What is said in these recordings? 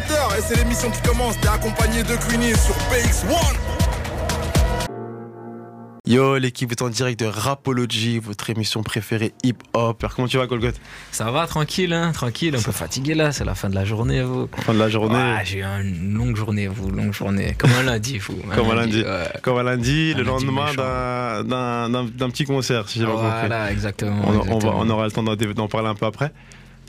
20h et c'est l'émission qui commence. T'es accompagné de Queenie sur PX1. Yo, l'équipe est en direct de Rapology, votre émission préférée hip-hop. Comment tu vas, Golgot Ça va, tranquille, hein, tranquille. Un peu fatigué là, c'est la fin de la journée, vous. Fin de la journée J'ai eu une longue journée, vous, longue journée. Comme un lundi, vous. Comme un lundi. Comme un lundi, le lendemain d'un petit concert, si j'ai pas compris. Voilà, exactement. On, on aura le temps d'en parler un peu après.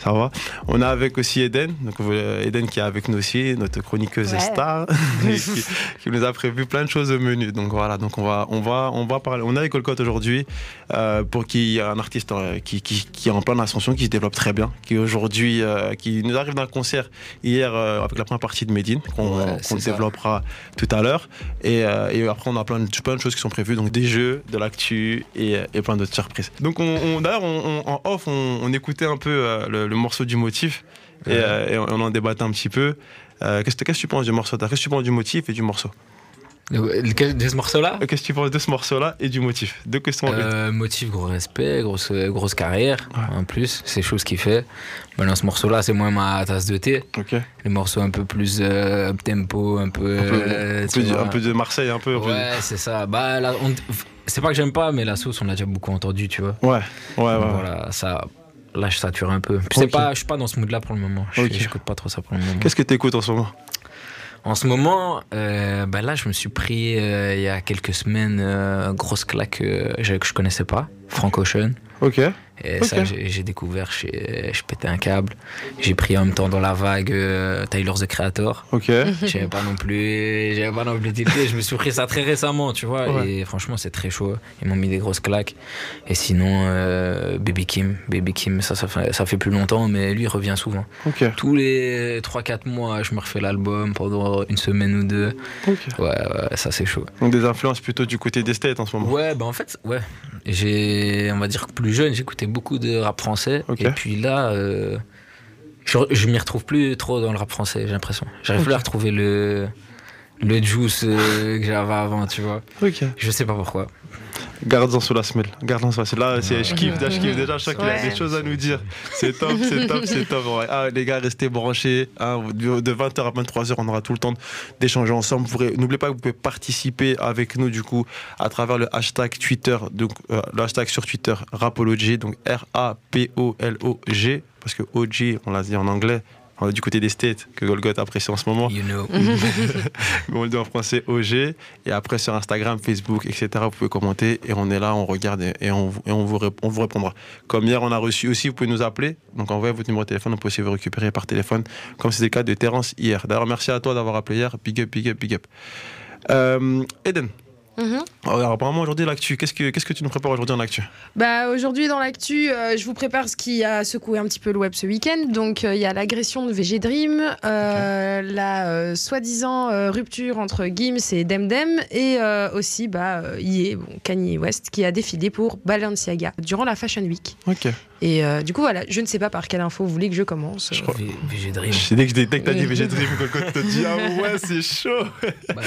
Ça va. On a avec aussi Eden, donc Eden qui est avec nous aussi, notre chroniqueuse star, qui, nous a prévu plein de choses au menu. Donc voilà, donc on va, on va, on va parler. On est avec Colcotte aujourd'hui euh, pour qui un artiste euh, qui, qui, qui, est en pleine ascension, qui se développe très bien, qui aujourd'hui, euh, qui nous arrive d'un concert hier avec la première partie de Medine qu'on développera tout à l'heure. Et, et, après on a plein de, plein de choses qui sont prévues, donc des jeux, de l'actu et, et, plein d'autres surprises. Donc on, d'ailleurs en off on, écoutait un peu le le morceau du motif et, euh, on en débattait un petit peu. Euh, qu'est-ce que tu penses du morceau Qu'est-ce que tu penses du motif et du morceau? De ce morceau-là? Euh, Qu'est-ce que tu penses de ce morceau-là et du motif? Deux questions. Euh, motif, gros respect, grosse, grosse carrière. En plus, c'est chose qu'il fait. Maintenant, ce morceau-là, c'est moins ma tasse de thé. Les morceaux un peu plus tempo, un peu. Un peu, de Marseille, un peu. Ouais, c'est ça. Bah, c'est pas que j'aime pas, mais la sauce, on l'a déjà beaucoup entendu, tu vois. Ouais, ouais, ouais. Voilà, ça là je sature un peu. Okay. pas, je suis pas dans ce mood là pour le moment. Je n'écoute pas trop ça pour le moment. Qu'est-ce que tu écoutes en ce moment? En ce moment, euh, bah là je me suis pris euh, il y a quelques semaines euh, grosse claque que je connaissais pas, Frank Ocean. Ok. Et ça, j'ai découvert, je pétais un câble. J'ai pris en même temps dans la vague euh, Tyler the Creator. Ok. J'avais pas non plus, j'avais pas non plus Je me suis pris ça très récemment, tu vois. Et franchement, c'est très chaud. Ils m'ont mis des grosses claques. Et sinon, euh, Baby Kim, Baby Kim, ça, ça fait, ça fait plus longtemps, mais lui, il revient souvent. Ok. Tous les 3-4 mois, je me refais l'album pendant une semaine ou deux. Ok. Ouais, ouais, ça c'est chaud. Donc des influences plutôt du côté des States en ce moment. Ouais, bah en fait, ouais. J'ai, on va dire plus jeune, j'écoutais beaucoup de rap français. Et puis là, euh, je, je m'y retrouve plus trop dans le rap français, j'ai l'impression. J'arrive plus à retrouver le, le juice euh, que j'avais avant, tu vois. Je sais pas pourquoi. Garde-en sous la semelle. Garde-en sous la semelle. Là, je kiffe, je kiffe déjà. Je qu'il a des choses à nous dire. C'est top, c'est top, c'est top. Ah, les gars, restez branchés. Hein. de 20h à 23h, on aura tout le temps d'échanger ensemble. N'oubliez pas que vous pouvez participer avec nous, du coup, à travers le hashtag Twitter. Donc, euh, le hashtag sur Twitter, Rapology. Donc, R-A-P-O-L-O-G. Parce que OG, on l'a dit en anglais, du côté des States que Golgot apprécie en ce moment. You know. Mais on le dit en français OG. Et après sur Instagram, Facebook, etc. Vous pouvez commenter et on est là, on regarde et on, on, vous, on vous répondra. Comme hier, on a reçu aussi, vous pouvez nous appeler. Donc envoyez votre numéro de téléphone, on peut aussi vous récupérer par téléphone, comme c'était le cas de Terence hier. D'ailleurs, merci à toi d'avoir appelé hier. Big up, big up, big up. Euh, Eden. Mhm. Alors, apparemment, aujourd'hui, l'actu, qu'est-ce que, qu'est-ce que tu nous prépares aujourd'hui en actu? Bah, Aujourd'hui, dans l'actu, euh, je vous prépare ce qui a secoué un petit peu le web ce week-end. Donc, euh, il y a l'agression de VG Dream, euh, la soi-disant rupture entre Gims et Demdem, et aussi bah, Ye, bon, Kanye West, qui a défilé pour Balenciaga durant la Fashion Week. Ok. Et du coup, voilà, je ne sais pas par quelle info vous voulez que je commence. Je crois... VG Dream. Dès que, dès que t'as dit VG Dream, quand t'as dit Ah ouais, c'est chaud bah,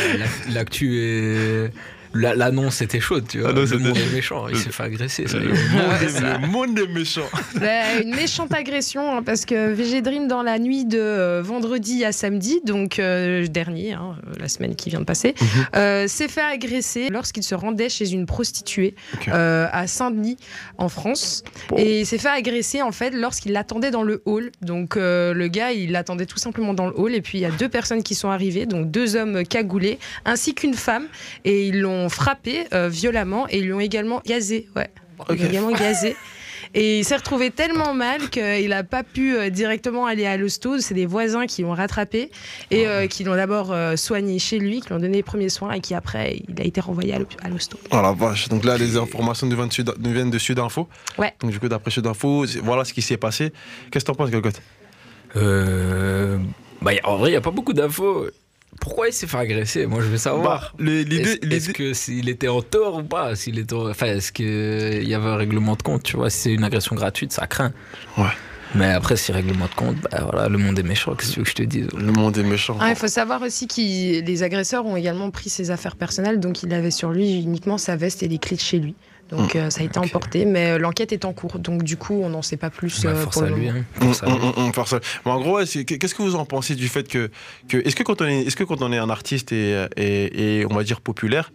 L'actu est l'annonce était chaude, tu vois. Ah le monde est méchant, il s'est fait agresser. le, monde est méchant. Bah, une méchante agression, hein, parce que VG Dream, dans la nuit de euh, vendredi à samedi, donc euh, dernier, hein, la semaine qui vient de passer, mhm. euh, s'est fait agresser lorsqu'il se rendait chez une prostituée à Saint-Denis, en France. Et il s'est fait agresser, en fait, lorsqu'il l'attendait dans le hall. Donc le gars, il l'attendait tout simplement dans le hall. Et puis il y a deux personnes qui sont arrivées, donc deux hommes cagoulés, ainsi qu'une femme. Et ils l'ont frappé euh, violemment et ils lui ont également gazé. Ouais, également gazé. Et il s'est retrouvé tellement mal qu'il n'a pas pu euh, directement aller à l'hosto. C'est des voisins qui l'ont rattrapé et euh, qui l'ont d'abord soigné chez lui, qui lui ont donné les premiers soins et qui après, il a été renvoyé à l'hosto. Oh la vache. Donc là, les informations nous viennent de Sud Info. Ouais. Donc du coup, d'après Sud Info, voilà ce qui s'est passé. Qu'est-ce que t'en penses, Golgot bah, En vrai, il n'y a pas beaucoup d'infos. Pourquoi il s'est fait agresser? Moi, je veux savoir. Bah, est-ce que s'il était en tort ou pas? S'il est enfin, est-ce qu'il y avait un règlement de compte Tu vois, si c'est une agression gratuite, ça craint. Ouais. Mais après, si règlement de compte, bah voilà, le monde est méchant. Qu'est-ce que tu veux que je te dise? Le monde est méchant. Ah, il faut savoir aussi que les agresseurs ont également pris ses affaires personnelles, donc il avait sur lui uniquement sa veste et les clés de chez lui. Donc mm. ça a été emporté, mais l'enquête est en cours. Donc du coup, on n'en sait pas plus bah, pour le lui, hein. en gros, qu'est-ce que vous en pensez du fait que, que est-ce que quand on est, est-ce que quand on est un artiste et, et, et on va dire populaire,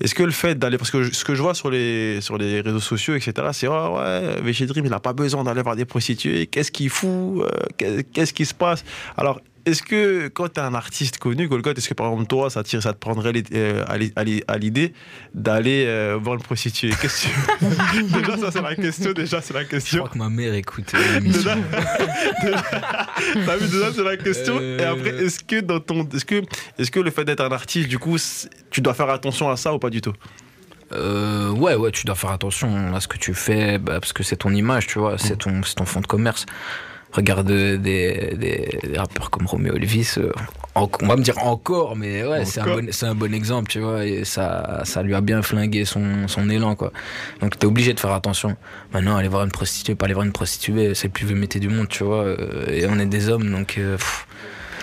est-ce que le fait d'aller, parce que ce que je vois sur les, sur les réseaux sociaux, etc., c'est oh, ouais, VG Dream, il n'a pas besoin d'aller voir des prostituées, qu'est-ce qu'il fout, euh, qu'est-ce qui se passe? Alors, est-ce que quand tu es un artiste connu, Golgoth, est-ce que par exemple toi, ça, tire, ça te prendrait euh, à l'idée d'aller euh, voir une prostituée? Question. déjà, ça c'est la question. Déjà, c'est la question. Je crois que ma mère écoute. déjà, déjà c'est la question. Et après, est-ce que dans ton, est-ce que, est-ce que le fait d'être un artiste, du coup, tu dois faire attention à ça ou pas du tout? Euh, ouais, ouais, tu dois faire attention à ce que tu fais, bah, parce que c'est ton image, tu vois, c'est mm. ton, ton fond de commerce regarde des, des, rappeurs comme Romeo Elvis, euh, on va me dire encore, mais ouais, c'est un, bon, un, bon exemple, tu vois, et ça, ça lui a bien flingué son, son élan, quoi. Donc t'es obligé de faire attention. Maintenant, aller voir une prostituée, pas aller voir une prostituée, c'est le plus vieux métier du monde, tu vois, euh, et on est des hommes, donc. Euh,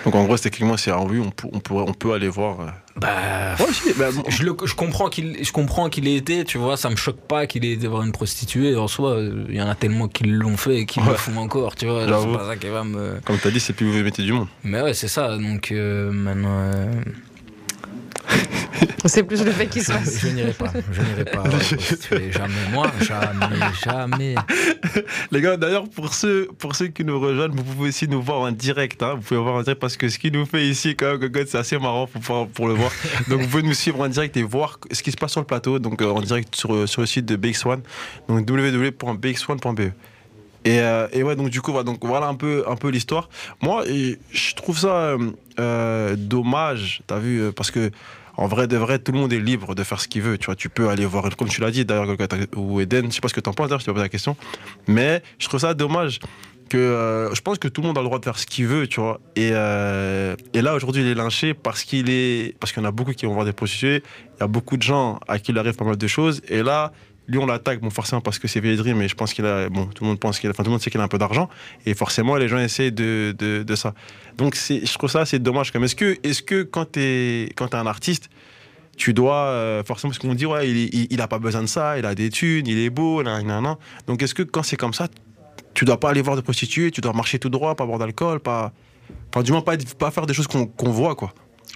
donc en gros, techniquement, vue, on, peut, on, pourrait, on peut aller voir. Bah, bah je, je, comprends qu'il, je comprends qu'il ait été, tu vois, ça me choque pas qu'il ait été voir une prostituée. En soi, il y en a tellement qui l'ont fait et qui le font encore, tu vois. C'est pas ça qui va me. Comme tu as dit, c'est le plus mauvais métier du monde. Mais ouais, c'est ça. Donc euh, maintenant. Euh, c'est plus le fait qu'il soit. Je, n'irai pas. Je n'irai pas. jamais moi. Jamais, jamais. Les gars, d'ailleurs, pour ceux, pour ceux qui nous rejoignent, vous pouvez aussi nous voir en direct. Hein. Vous pouvez voir en direct parce que ce qu'il nous fait ici, quand même, c'est assez marrant pour, pour le voir. Donc, vous pouvez nous suivre en direct et voir ce qui se passe sur le plateau. Donc, euh, en direct sur, sur le site de BX1. Donc, www.bx1.be. Et, euh, et, ouais, donc du coup, voilà, donc, voilà un peu, un peu l'histoire. Moi, je trouve ça euh, euh dommage, t'as vu, parce que en vrai de vrai, tout le monde est libre de faire ce qu'il veut. Tu vois, tu peux aller voir, comme tu l'as dit d'ailleurs, ou Eden, je sais pas ce que tu en penses, je te pose la question. Mais je trouve ça dommage que euh, je pense que tout le monde a le droit de faire ce qu'il veut, tu vois. Et, euh, et là, aujourd'hui, il est lynché parce qu'il est, parce qu'il y en a beaucoup qui vont voir des prostituées. Il y a beaucoup de gens à qui il arrive pas mal de choses. Et là, lui, on l'attaque, bon, forcément parce que c'est Védry, mais je pense qu'il a, bon, tout le monde pense qu'il a, enfin, tout le monde sait qu'il a un peu d'argent, et forcément, les gens essaient de, de, de ça. Donc, c'est, je trouve ça assez dommage. Comme, est-ce que, est-ce que quand t'es, quand t'es un artiste, tu dois euh, forcément parce qu'on dit ouais il, il, a pas besoin de ça, il a des thunes, il est beau, nan, nan, nan. Donc est-ce que quand c'est comme ça, tu dois pas aller voir des prostituées, tu dois marcher tout droit, pas boire d'alcool, pas, enfin du moins pas, pas faire des choses qu'on, voit quoi.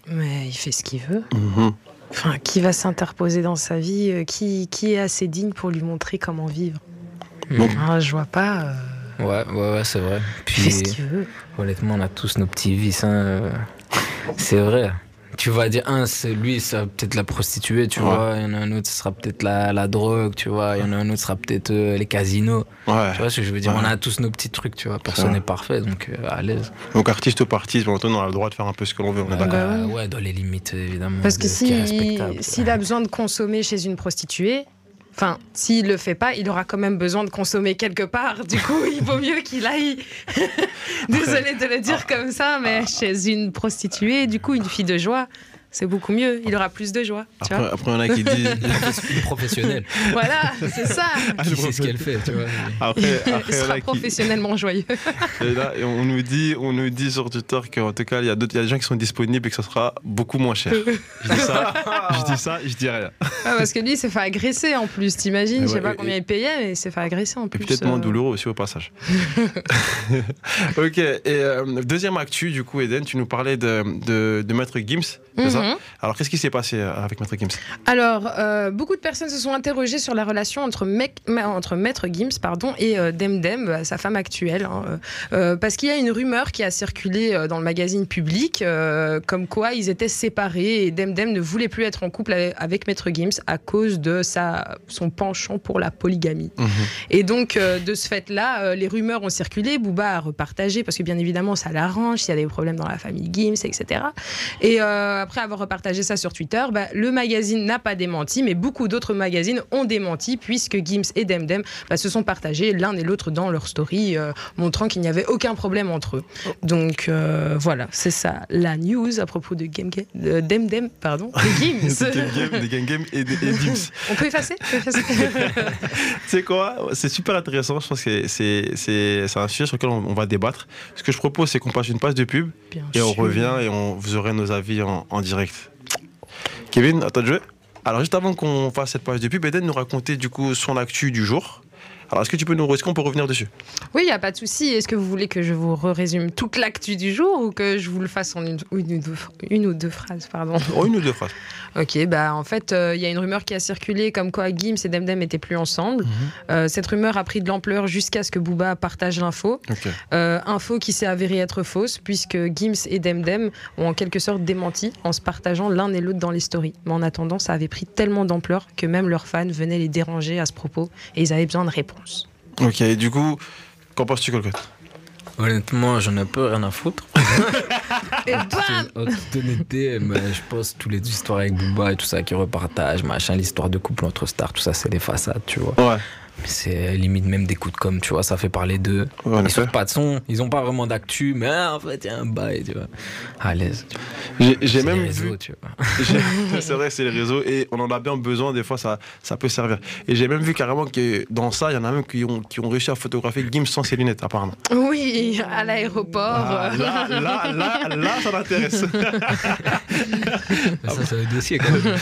Mais il fait ce qu'il veut. Mm-hmm. Enfin, qui va s'interposer dans sa vie euh, qui, qui est assez digne pour lui montrer comment vivre bon. Ah, Je vois pas. Euh, ouais, ouais, ouais, c'est vrai. Puis, ce qu'il veut. Honnêtement, on a tous nos petits vices. Hein. Euh, c'est vrai tu vas dire un c'est lui ça peut-être la prostituée tu vois. Il y en a un autre ce sera peut-être la, la, drogue tu vois. Il y en a un autre ce sera peut-être les casinos. Ouais. tu vois ce que je veux dire? On a tous nos petits trucs tu vois. Personne n'est parfait donc à l'aise. Donc artiste ou partie on a le droit de faire un peu ce que l'on veut on est bah, ouais dans les limites évidemment parce que si s'il a besoin de consommer chez une prostituée Enfin, s'il le fait pas, il aura quand même besoin de consommer quelque part. Du coup, il vaut mieux qu'il aille. Désolé de le dire comme ça, mais chez une prostituée, du coup, une fille de joie, c'est beaucoup mieux. Il aura plus de joie. Après, après on a qui disent professionnel. Voilà, c'est ça. Ah, c'est ce qu'elle fait, tu vois. Après, après, il sera professionnellement joyeux. Et là, on nous dit, on nous dit sur Twitter qu'en tout cas, il y a d'autres, il y a des gens qui sont disponibles et que ça sera beaucoup moins cher. Je dis ça, je dis ça, je dis rien. Ah, parce que lui, il s'est fait agresser en plus. T'imagines, je sais pas combien il payait, mais il s'est fait agresser en plus. Peut-être moins euh. douloureux aussi au passage. ok. Et euh, deuxième actu, du coup, Eden, tu nous parlais de, de, de Maître Gims. Mhm. Alors, qu'est-ce qui s'est passé euh, avec Maître Gims? Alors, euh, beaucoup de personnes se sont interrogées sur la relation entre, entre Maître Gims pardon, et euh, Demdem, sa femme actuelle. Hein, parce qu'il y a une rumeur qui a circulé dans le magazine public, comme quoi ils étaient séparés et Demdem ne voulait plus être en couple avec, Maître Gims à cause de sa, son penchant pour la polygamie. Mhm. Et donc, de ce fait-là, les rumeurs ont circulé. Booba a repartagé, parce que bien évidemment, ça l'arrange s'il y a des problèmes dans la famille Gims, etc. Et après avoir repartagé ça sur Twitter, bah, le magazine n'a pas démenti, mais beaucoup d'autres magazines ont démenti, puisque Gims et Demdem bah, se sont partagés l'un et l'autre dans leur story, euh, montrant qu'il n'y avait aucun problème entre eux. Donc euh, voilà, c'est ça la news à propos de, Game de Demdem, pardon, de Gims. de Game Game et, de, Gims. On peut effacer, C'est quoi C'est super intéressant. Je pense que c'est un sujet sur lequel on, va débattre. Ce que je propose, c'est qu'on passe une page de pub et on revient et on, vous aurez nos avis en, en direct. Kevin, à toi de jouer Alors, juste avant qu'on fasse cette page de pub, Eden nous raconter du coup son actu du jour. Alors, est-ce que tu peux nous, qu'on peut revenir dessus? Oui, il n'y a pas de souci. Est-ce que vous voulez que je vous résume toute l'actu du jour ou que je vous le fasse en une, ou deux, phrases, pardon? Oh, Une ou deux phrases. Ok, bah en fait, euh, il y a une rumeur qui a circulé comme quoi Gims et Demdem n'étaient plus ensemble. Mhm. Euh, cette rumeur a pris de l'ampleur jusqu'à ce que Booba partage l'info. Euh, info qui s'est avérée être fausse puisque Gims et Demdem ont en quelque sorte démenti en se partageant l'un et l'autre dans les stories. Mais en attendant, ça avait pris tellement d'ampleur que même leurs fans venaient les déranger à ce propos et ils avaient besoin de réponses. Ok, du coup, qu'en penses-tu, Colcotte Honnêtement, j'en ai peu rien à foutre. et En toute honnêteté, je pense toutes les histoires avec Booba et tout ça qui repartage, machin, l'histoire de couple entre stars, tout ça, c'est des façades, tu vois. Ouais c'est limite même des coups de com, tu vois, ça fait parler d'eux. ils sortent pas de son, ils ont pas vraiment d'actu, mais en fait, il y a un bail, tu vois. À l'aise. J'ai même réseaux, vu. c'est vrai, c'est les réseaux et on en a bien besoin, des fois, ça, ça peut servir. Et j'ai même vu carrément que dans ça, il y en a même qui ont, qui ont réussi à photographier Gims sans ses lunettes, apparemment. Oui, à l'aéroport. Ah, là, là, là, là, ça m'intéresse. ça, c'est un dossier quand même.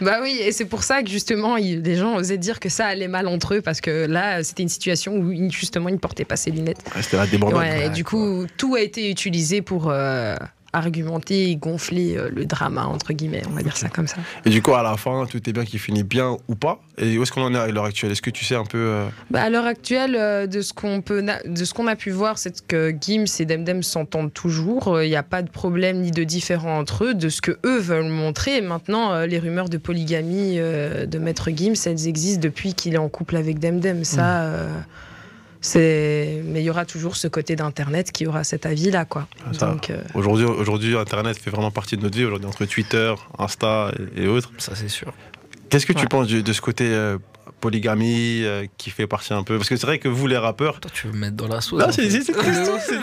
bah oui, et c'est pour ça que justement, les gens osaient dire que ça allait mal entre eux parce que là, c'était une situation où justement, il ne portait pas ses lunettes. c'était la débordade. Ouais, du coup, tout a été utilisé pour euh, argumenter et gonfler euh, le drama, entre guillemets, on va dire ça comme ça. Et du coup, à la fin, tout est bien qui finit bien ou pas? Et où est-ce qu'on en est à l'heure actuelle? Est-ce que tu sais un peu euh, bah, À l'heure actuelle, euh, de ce qu'on peut, de ce qu'on a pu voir, c'est que Gims et Demdem s'entendent toujours. Il n'y a pas de problème ni de différent entre eux, de ce que eux veulent montrer. maintenant, les rumeurs de polygamie de Maître Gims, elles existent depuis qu'il est en couple avec Demdem. Ça. Mmh. C'est, mais il y aura toujours ce côté d'internet qui aura cet avis-là, quoi. Donc, euh, aujourd'hui, aujourd'hui, internet fait vraiment partie de notre vie. Aujourd'hui, entre Twitter, Insta et, autres. Ça, c'est sûr. Qu'est-ce que tu penses de, ce côté euh, polygamie euh, qui fait partie un peu? Parce que c'est vrai que vous, les rappeurs. Toi, tu veux me mettre dans la sauce. Non, c'est une question. C'est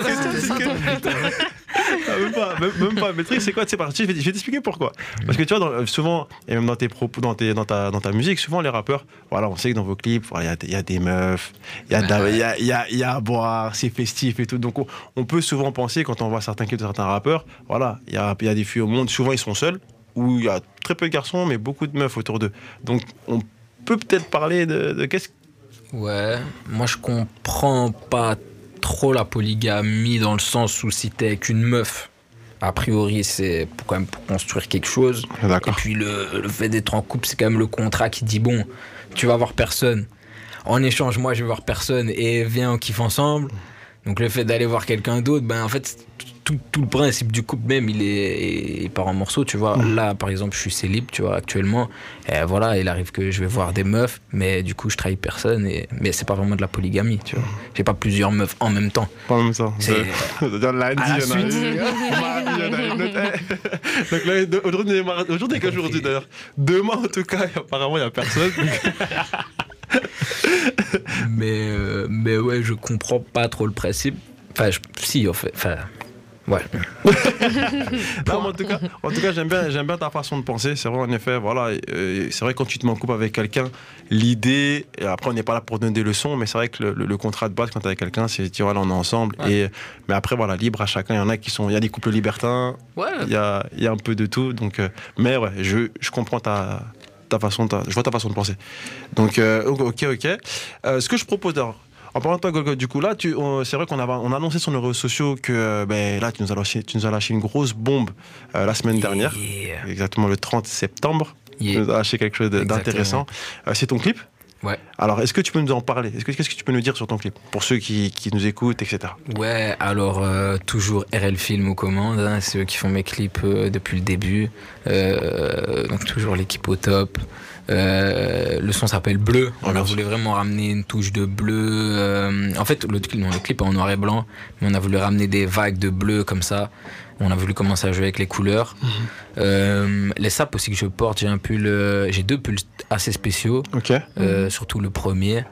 même pas, même, pas. Mais le truc, c'est quoi? C'est parti. Je vais, t'expliquer pourquoi. Parce que tu vois, souvent, et même dans tes propos, dans, tes, dans, ta, dans ta musique, souvent les rappeurs, voilà, on sait que dans vos clips, il y, y, a des meufs, il y, a y, a, y a à boire, c'est festif et tout. Donc on, peut souvent penser, quand on voit certains clips de certains rappeurs, voilà, il y a, y a des filles au monde, souvent ils sont seuls, où il y a très peu de garçons, mais beaucoup de meufs autour d'eux. Donc on peut peut-être parler de, de qu'est-ce Ouais, moi je comprends pas trop la polygamie dans le sens où si t'es qu'une meuf, a priori c'est quand même pour construire quelque chose. Et puis le, le fait d'être en couple, c'est quand même le contrat qui dit bon, tu vas voir personne. En échange, moi je vais voir personne et viens on kiffe ensemble. Donc le fait d'aller voir quelqu'un d'autre, ben en fait tout, le principe du couple même, il est, il part en morceaux, tu vois. Mm. Là, par exemple, je suis célib, tu vois, actuellement. Et voilà, il arrive que je vais voir des meufs, mais du coup, je trahis personne. Et, mais c'est pas vraiment de la polygamie, tu vois. J'ai pas plusieurs meufs en même temps. Pas en même temps. C'est à la suite. Donc là, aujourd'hui, aujourd'hui qu'aujourd'hui d'ailleurs? Demain, en tout cas, apparemment, il n'y a personne. mais, euh, mais ouais, je comprends pas trop le principe. Enfin, si, en fait. Enfin, Ouais. en tout cas, en tout cas j'aime bien, j'aime bien ta façon de penser. C'est vrai, en effet, voilà. c'est vrai, quand tu te mets en couple avec quelqu'un, l'idée, et après, on n'est pas là pour donner des leçons, mais c'est vrai que le, contrat de base, quand tu es avec quelqu'un, c'est, tu vois, là, on est ensemble. Et, mais après, voilà, libre à chacun. Il y en a qui sont, il y a des couples libertins. Il y a, y a un peu de tout. Donc, euh, mais ouais, je, je comprends ta, ta façon, ta, je vois ta façon de penser. Donc, euh, ok, ok. Euh, ce que je propose d'abord, en parlant de toi, du coup, là, c'est vrai qu'on a, on a annoncé sur nos réseaux sociaux que euh, ben, là, tu nous, as lâché, tu nous as lâché une grosse bombe euh, la semaine dernière, exactement le 30 septembre. Tu nous as lâché quelque chose d'intéressant. C'est ton clip Ouais. Alors, est-ce que tu peux nous en parler? Est-ce que qu'est-ce que tu peux nous dire sur ton clip? Pour ceux qui, qui nous écoutent, etc. Ouais. Alors toujours RL Film aux commandes. Hein, c'est eux qui font mes clips depuis le début. donc toujours l'équipe au top. Euh, le son s'appelle Bleu. On a voulu vraiment ramener une touche de bleu. Euh, en fait, le, clip, le clip est en noir et blanc, mais on a voulu ramener des vagues de bleu comme ça. On a voulu commencer à jouer avec les couleurs. Mhm. Euh, les sapes aussi que je porte, j'ai un pull, j'ai deux pulls assez spéciaux. Ok. Surtout le premier.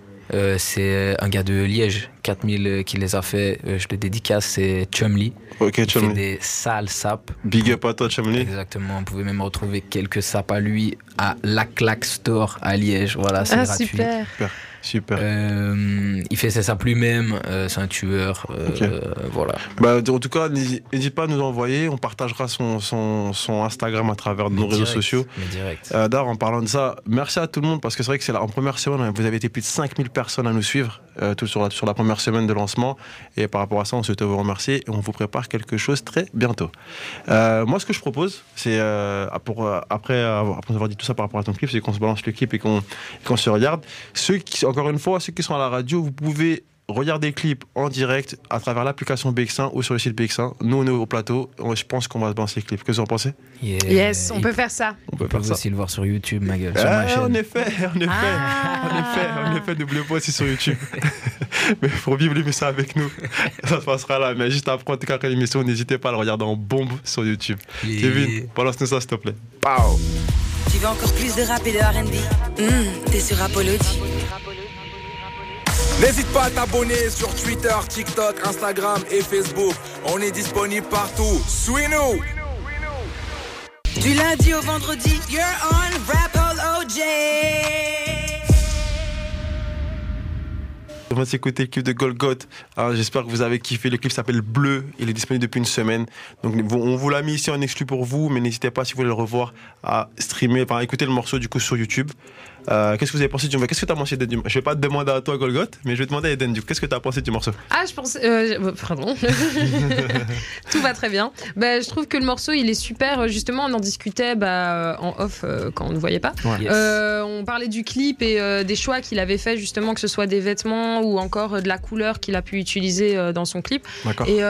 c'est un gars de Liège 4000 qui les a fait. je le dédicace, c'est Chumley. Ok, Il fait des sales sapes. Big up à toi, Chumley. Exactement. On pouvait même retrouver quelques sapes à lui à La Claque Store à Liège. Voilà, c'est ah, gratuit. Super. Super. Euh, il fait ça lui-même, euh, c'est un tueur. Euh, voilà. Bah, en tout cas, n'hésite pas à nous envoyer. On partagera son, son, son Instagram à travers nos réseaux sociaux. direct. D'ailleurs, en parlant de ça, merci à tout le monde parce que c'est vrai que c'est en première semaine, vous avez été plus de 5000 personnes à nous suivre tout sur, la, sur la première semaine de lancement. Et par rapport à ça, on souhaite vous remercier et on vous prépare quelque chose très bientôt. moi, ce que je propose, c'est pour après, après avoir dit tout ça par rapport à ton clip, c'est qu'on se balance le clip et qu'on se regarde. Ceux qui, encore une fois, ceux qui sont à la radio, vous pouvez regarder le clip en direct à travers l'application BX1 ou sur le site BX1. Nous, on est au plateau. Je pense qu'on va lancer le clip. Qu'est-ce que vous en pensez? Yes, on peut faire ça. On peut, faire aussi le voir sur YouTube, ma gueule. sur ma chaîne. En effet, en effet, ah. en effet, en effet, n'oubliez pas aussi sur YouTube. Mais pour vivre l'émission avec nous, ça se passera là. Mais juste après, en tout cas, l'émission, n'hésitez pas à le regarder en bombe sur YouTube. Kevin, balance-nous ça, s'il te plaît. Pow Tu veux encore plus de rap et de RB mmh, T'es sur Apollogy. N'hésite pas à t'abonner sur Twitter, TikTok, Instagram et Facebook. On est disponible partout. Suis-nous! Du lundi au vendredi, you're on Rapple OJ. On va s'écouter le clip de Golgoth. J'espère que vous avez kiffé. Le clip s'appelle Bleu. Il est disponible depuis une semaine. Donc on vous l'a mis ici en exclu pour vous, mais n'hésitez pas si vous voulez le revoir à streamer, enfin écouter le morceau du coup sur YouTube. Euh, qu'est-ce que vous avez pensé du morceau? Qu'est-ce que tu as pensé du morceau Je vais pas te demander à toi, Golgoth, mais je vais te demander à Eden. Qu'est-ce que tu as pensé du morceau? Ah, je pense. Euh, pardon. Tout va très bien. Bah, je trouve que le morceau, il est super. Justement, on en discutait bah, en off euh, quand on ne voyait pas. on parlait du clip et des choix qu'il avait fait, justement, que ce soit des vêtements ou encore de la couleur qu'il a pu utiliser dans son clip. Et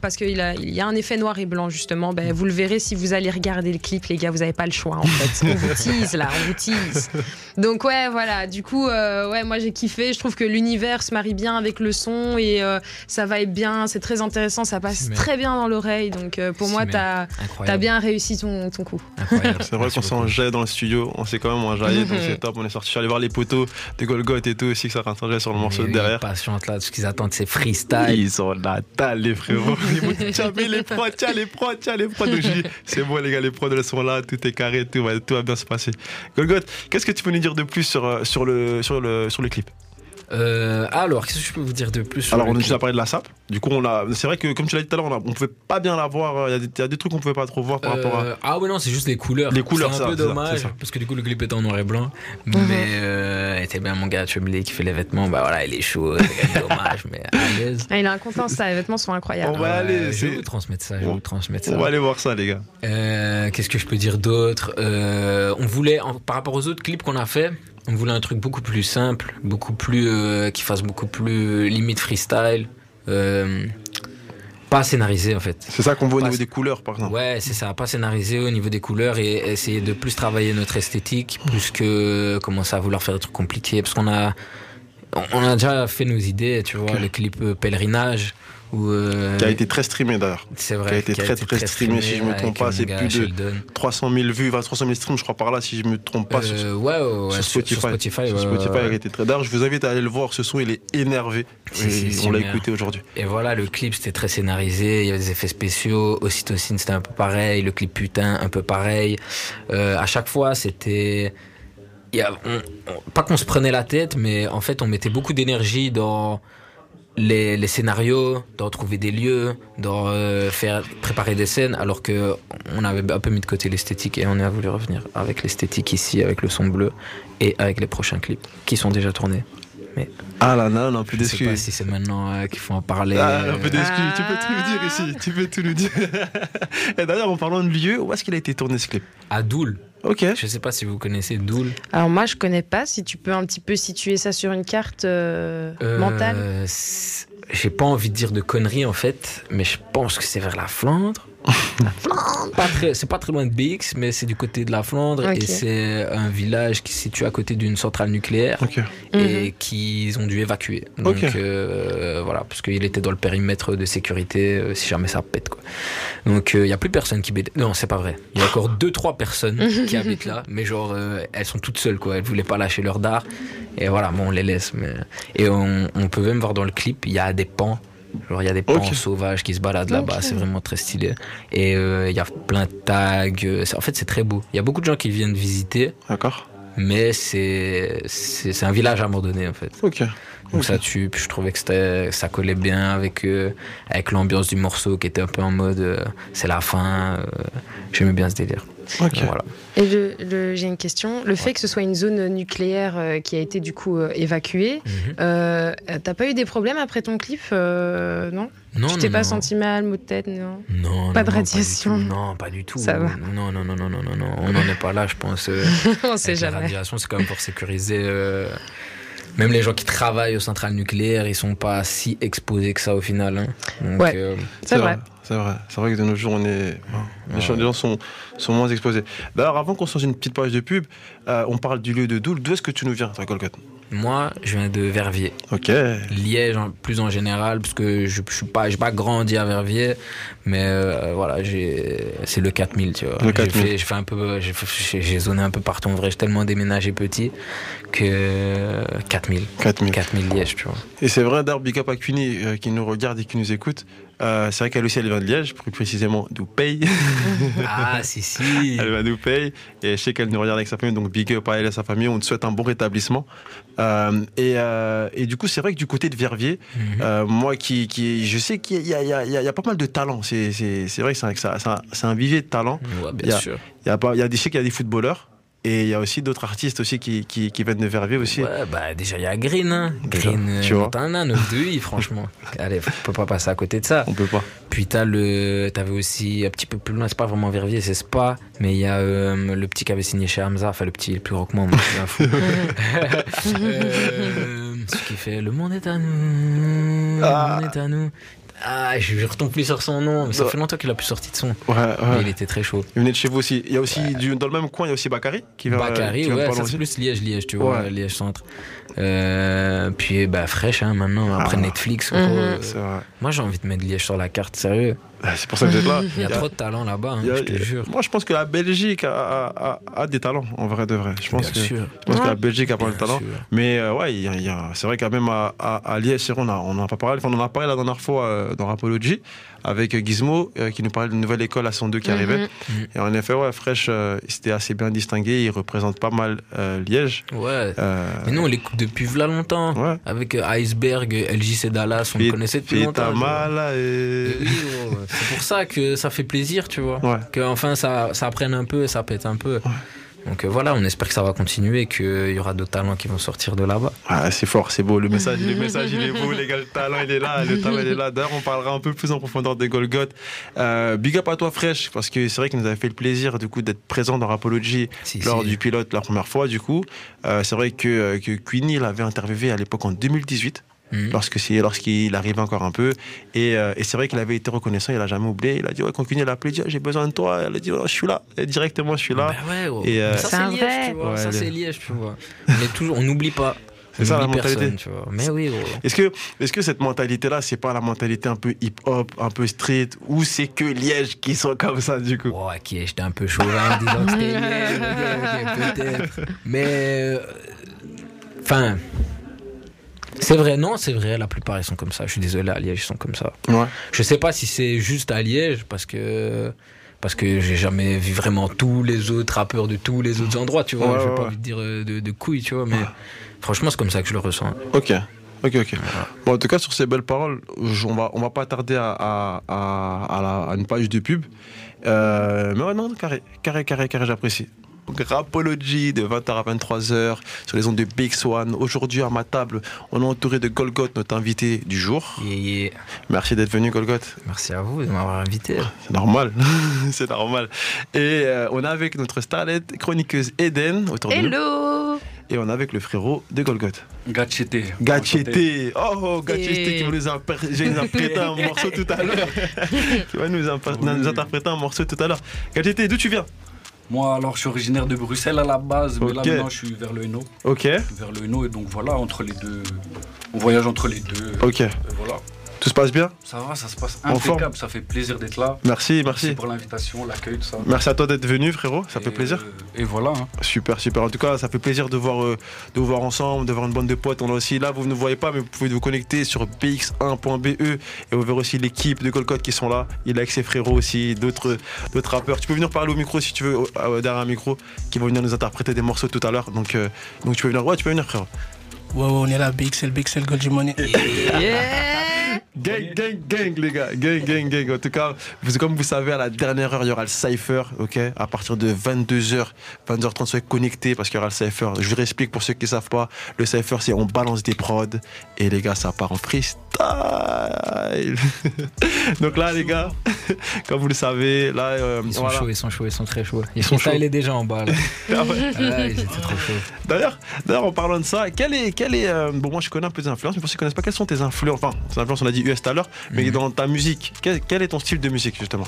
parce qu'il il y a un effet noir et blanc, justement. Bah, vous le verrez si vous allez regarder le clip, les gars, vous n'avez pas le choix, en fait. On vous tease, là, on vous tease. Donc ouais, voilà. Du coup, euh, ouais, moi j'ai kiffé. Je trouve que l'univers se marie bien avec le son et euh, ça va être bien. C'est très intéressant. Ça passe très bien dans l'oreille. Donc euh, pour moi, t'as as bien réussi ton, ton coup. C'est vrai qu'on s'est enjaillé dans le studio. On s'est quand même enjaillé. donc c'est top. On est sorti. Je suis allé voir les poteaux de Golgoth et tout aussi que ça s'enjaillait sur le morceau de derrière. Patiente là. Ce qu'ils attendent, c'est freestyle. Ils sont là, les frérots. Ils m'ont dit tiens, les prods, tiens les prods, tiens les prods. c'est bon les gars, les prods elles sont là. Tout est carré. Tout va, tout va bien se passer. Golgoth, qu'est-ce que tu peux nous dire de plus sur sur le, sur le, sur le clip euh, alors, qu'est-ce que je peux vous dire de plus sur Alors, on a déjà parlé de la SAP. Du coup, on a. C'est vrai que, comme tu l'as dit tout à l'heure, on, on, pouvait pas bien la voir. Il y, a des trucs qu'on pouvait pas trop voir par rapport à. Euh, ah, ouais, non, c'est juste les couleurs. Les couleurs, c'est un peu dommage. parce que du coup, le clip était en noir et blanc. Mhm. Mais, euh, était bien mon gars Chumley qui fait les vêtements. Bah voilà, il est chaud. C'est dommage, mais à l'aise. Ah, il a un content, ça. Les vêtements sont incroyables. On va aller. Je vais vous transmettre ça. Je vais vous transmettre ça. On va aller voir ça, les gars. Euh, qu'est-ce que je peux dire d'autre? On voulait, par rapport aux autres clips qu'on a fait, on voulait un truc beaucoup plus simple, beaucoup plus euh, qui fasse beaucoup plus limite freestyle, euh, pas scénarisé en fait. C'est ça qu'on voit au niveau des couleurs par exemple. Ouais, c'est ça, pas scénarisé au niveau des couleurs et essayer de plus travailler notre esthétique plus que commencer à vouloir faire des trucs compliqués parce qu'on a on a déjà fait nos idées, tu vois, le clip euh, euh, qui a été très streamé d'ailleurs. C'est vrai. Qui a été très, très, streamé, si je me trompe pas. C'est plus de 300 000 vues, 300 000 streams, je crois par là, si je me trompe pas. Euh, sur, ouais, ouais, sur, Spotify. Sur Spotify, sur Spotify a été très. D'ailleurs, je vous invite à aller le voir. Ce son, il est énervé. on l'a écouté aujourd'hui. Et voilà, le clip, c'était très scénarisé. Il y avait des effets spéciaux. Ocytocine, c'était un peu pareil. Le clip putain, un peu pareil. Euh, à chaque fois, c'était. pas qu'on se prenait la tête, mais en fait, on mettait beaucoup d'énergie dans les, les, scénarios, de retrouver des lieux, de euh, faire préparer des scènes, alors que on avait un peu mis de côté l'esthétique et on a voulu revenir avec l'esthétique ici, avec le son bleu et avec les prochains clips qui sont déjà tournés. Mais ah là là, on peut Je sais pas si c'est maintenant euh, qu'il faut en parler. Ah, un peu d'excuse. Tu peux tout nous dire ici. Tu peux tout nous dire. et d'ailleurs, en parlant de lieu, où est-ce qu'il a été tourné ce clip? À Doul. Ok. Je sais pas si vous connaissez Doul. Alors moi, je connais pas. Si tu peux un petit peu situer ça sur une carte euh, euh, mentale. J'ai pas envie de dire de conneries en fait, mais je pense que c'est vers la Flandre. pas très, c'est pas très loin de BX, mais c'est du côté de la Flandre et c'est un village qui se situe à côté d'une centrale nucléaire et mhm. qu'ils ont dû évacuer. Donc euh, voilà, parce qu'il était dans le périmètre de sécurité euh, si jamais ça pète quoi. Donc il y a plus personne qui Non, c'est pas vrai. Il y a encore deux trois personnes qui habitent là, mais genre elles sont toutes seules quoi. Elles voulaient pas lâcher leur dard et voilà, bon on les laisse. Mais et on, on peut même voir dans le clip, il y a des pans Genre, il y a des pans sauvages qui se baladent là-bas, c'est vraiment très stylé. Et euh, il y a plein de tags. Euh, en fait, c'est très beau. Il y a beaucoup de gens qui viennent visiter. D'accord. Mais c'est, c'est, un village abandonné, en fait. Ok. Donc ça tue. Puis je trouvais que ça collait bien avec, euh, avec l'ambiance du morceau qui était un peu en mode c'est la fin. J'aimais bien ce délire. Et j'ai une question. Le fait que ce soit une zone nucléaire euh, qui a été du coup euh, évacuée, mhm. euh, t'as pas eu des problèmes après ton clip Non? Non, tu t'es pas senti mal, mot de tête, non? Non. Pas de radiation Non, pas du tout. Ça va. Non, non, non, non, non, non, non. On n'en est pas là, je pense. On sait jamais. La radiation, c'est quand même pour sécuriser. Même les gens qui travaillent aux centrales nucléaires, ils sont pas si exposés que ça au final. Hein. ouais, c'est vrai. C'est vrai. C'est vrai que de nos jours, on est... les, gens, sont, sont moins exposés. D'ailleurs, avant qu'on sorte une petite page de pub, euh, on parle du lieu de Doul. D'où est-ce que tu nous viens, toi, Moi, je viens de Verviers. Ok. Liège, plus en général, parce que je n'ai pas, pas grandi à Verviers, mais euh, voilà, c'est le 4000, tu vois. J'ai fait, un peu, j'ai zoné un peu partout. En vrai, j'ai tellement déménagé petit que 4000. 4000. 4000 Liège, tu vois. Et c'est vrai, d'ailleurs, big up à Cuny, euh, qui nous regarde et qui nous écoute. Euh, c'est vrai qu'elle aussi, elle vient de Liège, plus précisément d'Oupey. ah, si, si. Elle vient d'Oupey. Et je sais qu'elle nous regarde avec sa famille, donc big up à elle et à sa famille. On te souhaite un bon rétablissement. Euh, et, euh, et, du coup, c'est vrai que du côté de Verviers, mhm. moi qui, qui, je sais qu'il y, y, y, a pas mal de talents. C'est vrai que c'est un, vivier de talents. Ouais, bien sûr. Il y a, y a, je sais qu'il y a des footballeurs. Et il y a aussi d'autres artistes aussi qui, qui, qui, viennent de Verviers aussi. Ouais, bah déjà il y a Green. Hein. Green, tu vois. T'as un 9 de I, franchement. Allez, on peut pas passer à côté de ça. On peut pas. Puis t'as le, t'avais aussi un petit peu plus loin, c'est pas vraiment Verviers, c'est Spa, mais il y a euh, le petit qui avait signé chez Hamza, enfin le petit, le plus rock moi, fou. euh, ce qui fait Le monde est à nous, le ah. monde est à nous. Ah, je, retombe plus sur son nom, mais ça fait longtemps qu'il a plus sorti de son. Ouais, ouais. il était très chaud. Il venait de chez vous aussi. Il y a aussi, du, dans le même coin, il y a aussi Bakary qui va Bakary, ouais, c'est plus Liège, Liège, tu vois, Liège centre. Euh, puis, bah, fraîche, hein, maintenant, après ah. Netflix. Mhm. Euh, moi, j'ai envie de mettre Liège sur la carte, sérieux. C'est pour ça que vous êtes là. Il y a, trop de talent là-bas, hein, je te jure. Moi, je pense que la Belgique a, a, des talents, en vrai de vrai. Je pense, que, je pense que la Belgique a pas de talent. Mais euh, ouais, c'est vrai quand même à, à, Liège, on en a pas parlé. on en a parlé la dernière fois euh, dans Rapology avec Gizmo euh, qui nous parlait d'une nouvelle école à 102 qui arrivait. Mhm. Et en effet, ouais, Fresh, il s'était assez bien distingué. Il représente pas mal Liège. Ouais. Mais nous, on l'écoute depuis là longtemps. Ouais. Avec Iceberg, LJC Dallas, on le connaissait depuis longtemps. mal. Et... et c'est pour ça que ça fait plaisir, tu vois. Que enfin ça, ça prenne un peu et ça pète un peu. Donc euh, voilà, on espère que ça va continuer qu'il y aura d'autres talents qui vont sortir de là-bas. Ah, c'est fort, c'est beau. Le message, le message, il est beau, les gars. Le talent, il est là. Le talent, il est là. D'ailleurs, on parlera un peu plus en profondeur des Golgoth. Euh, big up à toi, Fresh, parce que c'est vrai qu'il nous avait fait le plaisir, du coup, d'être présent dans Rapology lors du pilote la première fois, du coup. Euh, c'est vrai que, que Queenie l'avait interviewé à l'époque en 2018. Mhm. lorsque lorsqu'il arrivait encore un peu. Et, euh, et c'est vrai qu'il avait été reconnaissant, il a jamais oublié. Il a dit ouais, il l'a appelé, j'ai besoin de toi. Elle a dit je suis là. Et directement, je suis là. Ben ouais, et, euh, ça c'est Liège, tu vois. ça c'est Liège, tu vois. Mais toujours, on n'oublie pas. C'est ça la mentalité. tu vois. Mais oui, Est-ce que, est-ce que cette mentalité-là, c'est pas la mentalité un peu hip-hop, un peu street, ou c'est que Liège qui sont comme ça du coup? Ouais, ok, j'étais un peu chauvin en disant que c'était Liège, peut-être. Mais, euh, enfin. C'est vrai, non, c'est vrai, la plupart ils sont comme ça. Je suis désolé, à Liège ils sont comme ça. Ouais. Je sais pas si c'est juste à Liège parce que parce que j'ai jamais vu vraiment tous les autres rappeurs de tous les autres endroits, tu vois. je vais pas envie de dire euh, de, de couilles, tu vois, mais franchement c'est comme ça que je le ressens. Ok. Ok, ok. Bon, en tout cas, sur ces belles paroles, on va, on va pas tarder à, à, à, à une page de pub. Euh, mais ouais, non, carré, carré, carré, carré, j'apprécie. Grapology de 20h à 23h sur les ondes de Big Swan. Aujourd'hui à ma table, on est entouré de Golgoth, notre invité du jour. Merci d'être venu Golgoth. Merci à vous de m'avoir invité. C'est normal, c'est normal. Et euh, on est avec notre starlet chroniqueuse Eden autour Hello. Et on est avec le frérot de Golgoth. Gachete. Gachete. Oh, Gachete qui va nous, interpréter un morceau tout à l'heure. qui va nous, interpréter un morceau tout à l'heure. Gachete, d'où tu viens? Moi, alors, je suis originaire de Bruxelles à la base, mais là, maintenant, je suis vers le Hainaut. Ok. Vers le Hainaut, et donc voilà, entre les deux. On voyage entre les deux. Ok. voilà. Tout se passe bien Ça va, ça se passe impeccable, ça fait plaisir d'être là. Merci, merci. Merci pour l'invitation, l'accueil, tout ça. Merci à toi d'être venu, frérot, ça fait plaisir. et voilà. Hein. Super, super. En tout cas, ça fait plaisir de, voir, euh, de vous voir ensemble, de voir une bande de potes. On a aussi, là, vous ne voyez pas, mais vous pouvez vous connecter sur bx1.be et vous verrez aussi l'équipe de Colcotte qui sont là. Il a avec ses frérots aussi, d'autres rappeurs. Tu peux venir parler au micro si tu veux, derrière un micro, qui vont venir nous interpréter des morceaux tout à l'heure. Donc, euh, donc tu peux venir. Ouais, tu peux venir, frérot. Ouais, ouais, on est là, BXL, BXL, Goldie Money. Yeah. Gang, gang, gang, les gars. Gang, gang, gang. En tout cas, vous, comme vous savez, à la dernière heure, il y aura le Cypher, ok? À partir de 22h, 22h30, soyez connectés parce qu'il y aura le Cypher. Je vous réexplique pour ceux qui ne savent pas. Le Cypher, c'est on balance des prods et les gars, ça part en freestyle. Donc là, les gars, comme vous le savez, là. Euh, ils sont chauds, ils sont chauds, ils sont très chauds. Ils, sont chauds. est déjà en bas. Là. ah ouais. ah, ils étaient trop chauds. D'ailleurs, en parlant de ça, quel est. Quel est euh, bon, moi, je connais un peu des influences, mais pour ceux qui ne connaissent pas, quelles sont tes influences? Enfin, tes influences, on a dit US tout à l'heure, mais mhm. dans ta musique, quel, est ton style de musique, justement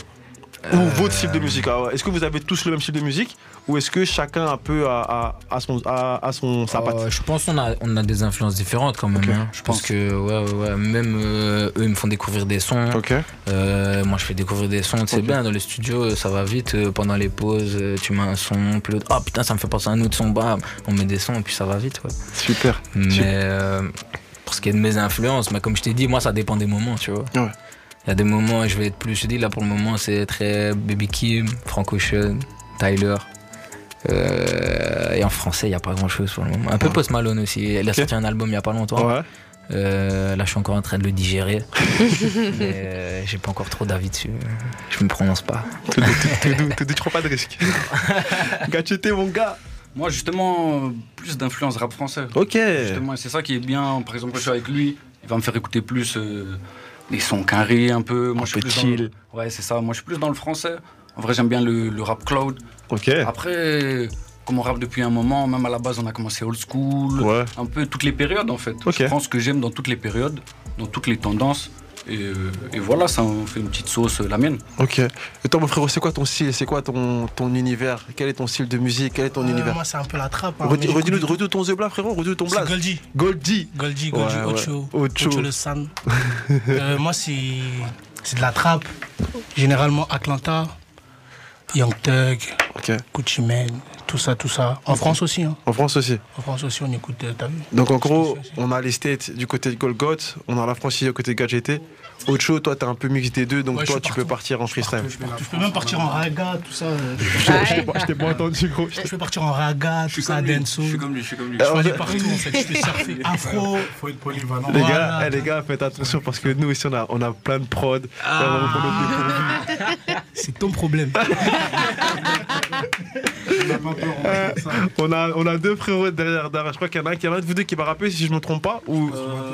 ou euh, votre style de musique Est-ce que vous avez tous le même style de musique ou est-ce que chacun un peu a, son, a, son sa patte Je pense qu'on a, on a des influences différentes quand même. Hein. Je pense que ouais, ouais, même eux ils me font découvrir des sons. moi je fais découvrir des sons. C'est bien dans le studio, ça va vite. pendant les pauses, tu mets un son, plus oh putain ça me fait penser à un autre son, bam, on met des sons et puis ça va vite. Super. Mais pour ce qui est de mes influences, mais comme je t'ai dit, moi ça dépend des moments, tu vois. Il y a des moments où je vais être plus. Je dis là pour le moment, c'est très Baby Kim, Frank Ocean, Tyler. Euh, et en français, il n'y a pas grand chose pour le moment. Un peu Post Malone aussi. Elle a sorti un album il n'y a pas longtemps. Euh, là, je suis encore en train de le digérer. mais euh, j'ai pas encore trop d'avis dessus. Je me prononce pas. Tu prends pas de risque. Gachete, mon gars. Moi, justement, plus d'influence rap français. Ok. Justement, c'est ça qui est bien. Par exemple, quand je suis avec lui, il va me faire écouter plus les sons carrés un peu. Moi, un je suis peu plus chill. Ouais, c'est ça. Moi, je suis plus dans le français. En vrai, j'aime bien le, rap cloud. Ok. Après, comme on rappe depuis un moment, même à la base, on a commencé old school. Ouais. Un peu toutes les périodes, en fait. Je prends ce que j'aime dans toutes les périodes, dans toutes les tendances. Euh, et, voilà, ça on fait une petite sauce, euh, la mienne. Ok. Et toi, mon frère, c'est quoi ton style? C'est quoi ton, ton univers? Quel est ton style de musique? Quel est ton euh, univers? Moi, c'est un peu la trappe. Hein, redis-nous ton The Blas, frérot. Redis ton blaze. Goldie. Goldie. Goldie, Goldie, Ocho. Ocho. le San. moi, c'est de la trappe. Généralement, Atlanta, Young Thug, okay. Gucci Mane, tout ça, tout ça. En France aussi. Hein. En France aussi. En France aussi, on écoute, t'as vu Donc en gros, on a les States du côté de Golgoth, on a la France ici du côté de Gadgeté. Ocho, toi, t'es un peu mix des deux, donc toi, tu peux partir en freestyle. Je peux même partir en raga, tout ça. Je t'ai pas entendu, gros. Je peux partir en raga, tout ça, denso. Je suis comme lui, je suis comme lui. Je peux partout, en fait. Je peux surfer afro. Faut être polyvalent. Les gars, eh, les gars, faites attention parce que nous, ici, on a, on a plein de prod. Ah. C'est ton problème. on, a, on a deux frérots derrière, derrière. Je crois qu'il y en a un, qui y en a de vous deux qui va rapper si je me trompe pas. Ou... Euh,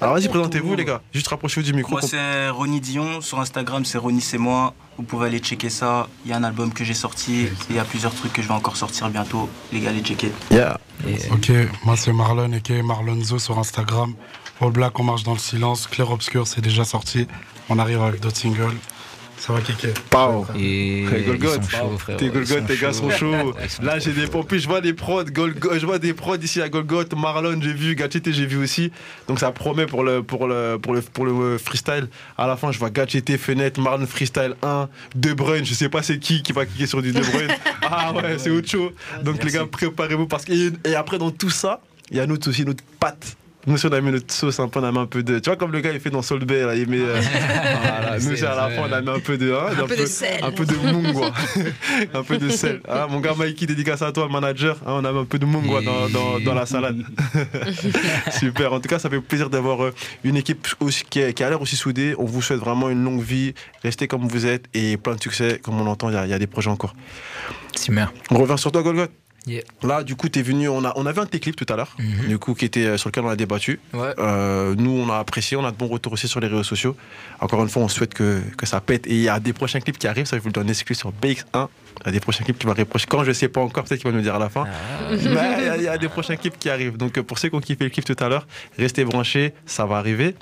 Alors vas-y, présentez-vous les gars. Juste rapprochez-vous du micro. Moi c'est Ronnie Dion. Sur Instagram c'est Ronnie c'est moi. Vous pouvez aller checker ça. Il y a un album que j'ai sorti. Il y a plusieurs trucs que je vais encore sortir bientôt. Les gars, allez checker. Yeah. Ok, moi c'est Marlon et Marlonzo sur Instagram. All Black, on marche dans le silence. Clair Obscur, c'est déjà sorti. On arrive avec d'autres singles. Ça va kicker. Pau. Et Golgoth. Tes Golgoth, tes gars sont chauds. Là, j'ai des pompes. Je vois des prods. Je vois des prods ici à Golgoth. Marlon, j'ai vu. Gachete, j'ai vu aussi. Donc ça promet pour le, pour le, pour le, pour le freestyle. À la fin, je vois Gachete, Fenêtre, Marlon Freestyle 1, De Bruyne. Je sais pas c'est qui qui va kicker sur du De Bruyne. ah ouais, c'est autre chose. Donc les gars, préparez-vous parce que. Et après, dans tout ça, il y a nous aussi notre patte nous, si on a mis notre sauce, un peu, on a mis un peu de. Tu vois, comme le gars, il fait dans Soul Bay, là, il met. Euh, voilà. Nous, à la fin, on a mis un peu de. Hein, un, peu, de sel. Un peu de mungwa. un peu de sel. Ah, mon gars Mikey, dédicace à toi, manager. Hein, on a mis un peu de mungwa dans, dans, dans, la salade. Super. En tout cas, ça fait plaisir d'avoir euh, une équipe aussi, qui, a, qui a l'air aussi soudée. On vous souhaite vraiment une longue vie. Restez comme vous êtes et plein de succès. Comme on entend, il y, y, a des projets encore. Super. On revient sur toi, Là, du coup, tu es venu. On a, on avait un de tes clips tout à l'heure, mhm. du coup, qui était euh, sur lequel on a débattu. Euh, nous, on a apprécié, on a de bons retours aussi sur les réseaux sociaux. Encore une fois, on souhaite que, que ça pète. Et il y a des prochains clips qui arrivent, ça, je vous le donne exclu sur BX1. Il y a des prochains clips qui vont arriver. Quand je sais pas encore, peut-être qu'il va nous dire à la fin. Ah. Mais il y, a des prochains clips qui arrivent. Donc, pour ceux qui ont kiffé le clip tout à l'heure, restez branchés, ça va arriver.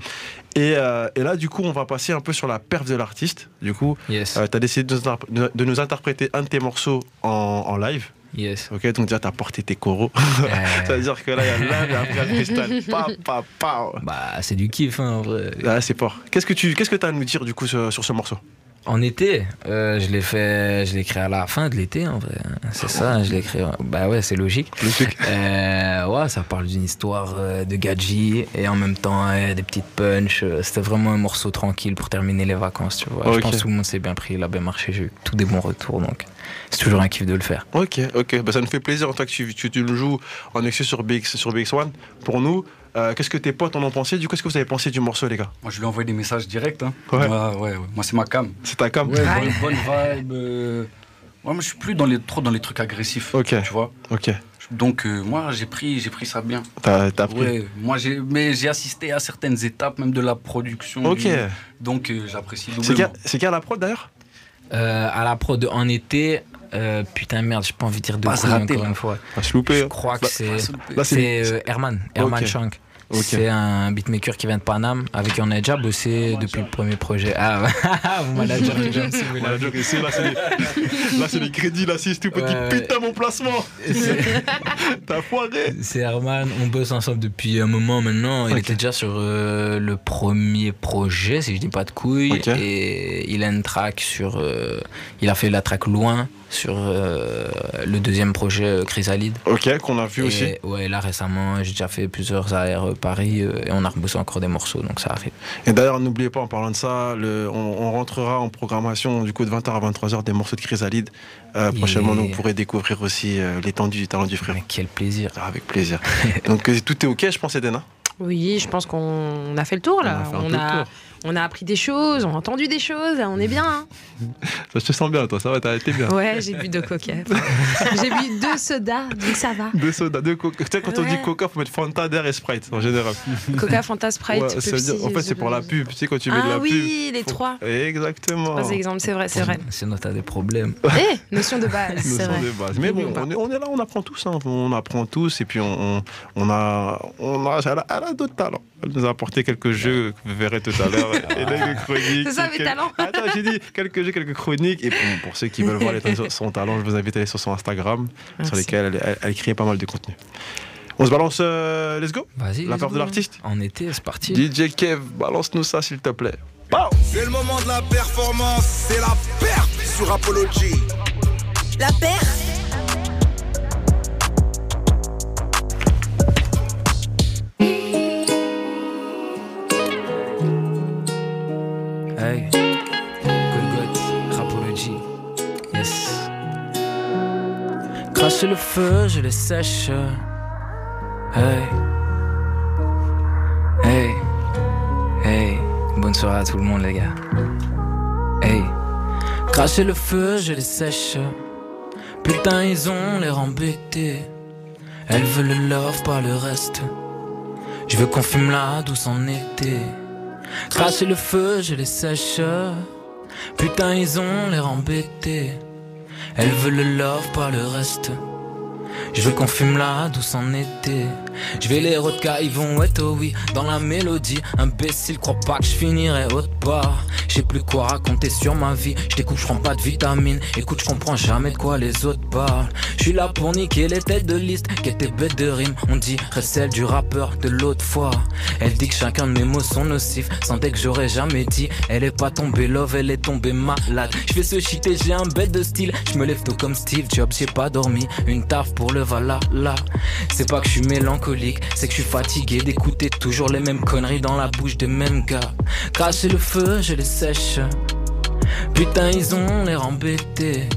Et, euh, et, là, du coup, on va passer un peu sur la perf de l'artiste. Du coup, yes. tu as décidé de nous, interpréter un de tes morceaux en, en live. Yes. Ok, donc déjà, t'as porté tes coraux. Ça veut dire que là, il y a l'un et après le cristal. Pa, pa, pa. Bah, c'est du kiff, hein, en vrai. Ah, c'est fort. Qu'est-ce que tu qu'est-ce que as à nous dire, du coup, sur, ce morceau? En été, euh, je l'ai fait, je l'ai écrit à la fin de l'été en vrai. C'est ça, je l'ai écrit. Bah ouais, c'est logique. Euh, ouais, ça parle d'une histoire euh, de gadji et en même temps des petites punches. C'était vraiment un morceau tranquille pour terminer les vacances, tu vois. Je pense que tout le monde s'est bien pris, il a bien marché, j'ai eu tous des bons retours donc c'est toujours un kiff de le faire. Ok, ok, bah, ça nous fait plaisir en tant que tu, tu, tu le joues en excès sur, BX, sur BX1. Pour nous, euh, qu'est-ce que tes potes en ont pensé? Du coup, qu'est-ce que vous avez pensé du morceau, les gars? Moi, je lui ai envoyé des messages directs. Hein. Ouais. ouais, Moi, c'est ma cam. C'est ta cam? Ouais, bonne, vibe. Euh. moi, je suis plus dans les, trop dans les trucs agressifs. Ok. Tu vois Ok. Donc euh, moi j'ai pris j'ai pris ça bien. T'as pris. Ouais, moi j'ai mais j'ai assisté à certaines étapes même de la production. Ok. donc j'apprécie. C'est qui, a la prod d'ailleurs? À la prod en été euh, putain merde, j'ai pas envie de dire de quoi encore une fois. Je hein. crois que c'est c'est euh, Herman, Herman Shank. C'est un beatmaker qui vient de Paname, avec qui on a déjà bossé depuis le premier projet. Ah, mon manager ici, là, c'est les, crédits, là, c'est tout petit. Putain, mon placement T'as foiré C'est Herman, on bosse ensemble depuis un moment maintenant. Il était déjà sur euh, le premier projet, si je dis pas de couilles. Et il a une track sur. il a fait la track Loin sur euh, le deuxième projet euh, Chrysalide. Ok, qu'on a vu aussi. Ouais, là récemment, j'ai déjà fait plusieurs AR Paris euh, et on a rebossé encore des morceaux, donc ça arrive. Et d'ailleurs, n'oubliez pas, en parlant de ça, le, on, rentrera en programmation du coup de 20h à 23h des morceaux de Chrysalide. Prochainement, vous pourrez découvrir aussi l'étendue du talent du frère. quel plaisir. Ah, avec plaisir. donc tout est ok, je pense, Edena? Oui, je pense qu'on a fait le tour là. On a, on a appris des choses, on a entendu des choses, on est bien. Hein. ça, je te sens bien, toi, ça va, t'as été bien. Ouais, j'ai bu deux coca. j'ai bu deux sodas, donc ça va. Deux sodas, deux coca. Tu sais, quand on dit coca, faut mettre Fanta, d'air et Sprite en général. Coca, Fanta, Sprite. en fait, c'est pour la pub. Tu sais, quand tu mets de la ah pub. Ah oui, les trois. Exactement. Trois exemples, c'est vrai, c'est vrai. Sinon, t'as des problèmes. Eh, notion de base. notion vrai. de base. Mais bon, on est, on est, là, on apprend tous. Hein. On apprend tous, et puis on, on, a, on a, elle a, a d'autres talents. Elle nous a apporté quelques jeux que vous verrez tout à l'heure. C'est ça mes talents. Attends, j'ai dit quelques jeux, quelques chroniques. Et pour, ceux qui veulent voir son talent, je vous invite à aller sur son Instagram, sur lequel elle, elle, crée pas mal de contenu. On se balance, euh, let's go Vas-y. La peur de l'artiste En été, c'est parti. DJ Kev, balance-nous ça s'il te plaît. C'est le moment de la performance, c'est la perte sur Apology. La perte Crache le feu, je les sèche. Hey. Hey. Hey. Bonne soirée à tout le monde, les gars. Hey. Cracher le feu, je les sèche. Putain, ils ont l'air embêtés. Elles veulent le love, pas le reste. Je veux qu'on fume la douce en été. Cracher le feu, je les sèche. Putain, ils ont l'air embêtés. Elle veut le love, pas le reste. Je veux qu'on fume la douce en été. Je vais les cas, ils vont être oh oui dans la mélodie. Imbécile, crois pas que je finirai autre part. J'ai plus quoi raconter sur ma vie. Je découpe, je prends pas de vitamines. Écoute, je comprends jamais de quoi les autres parlent. Je suis là pour niquer les têtes de liste qui étaient bêtes de rime. On dirait celle du rappeur de l'autre fois. Elle dit que chacun de mes mots sont nocifs. Sentait que j'aurais jamais dit. Elle est pas tombée love, elle est tombée malade. Je fais ce shit et j'ai un bête de style. Je me lève tôt comme Steve Jobs, j'ai pas dormi. Une taf pour le vala là. C'est pas que je suis mélancolique, c'est que je suis fatigué d'écouter toujours les mêmes conneries dans la bouche des mêmes gars. Cracher le feu, je les sèche. Putain, ils ont l'air embêtés.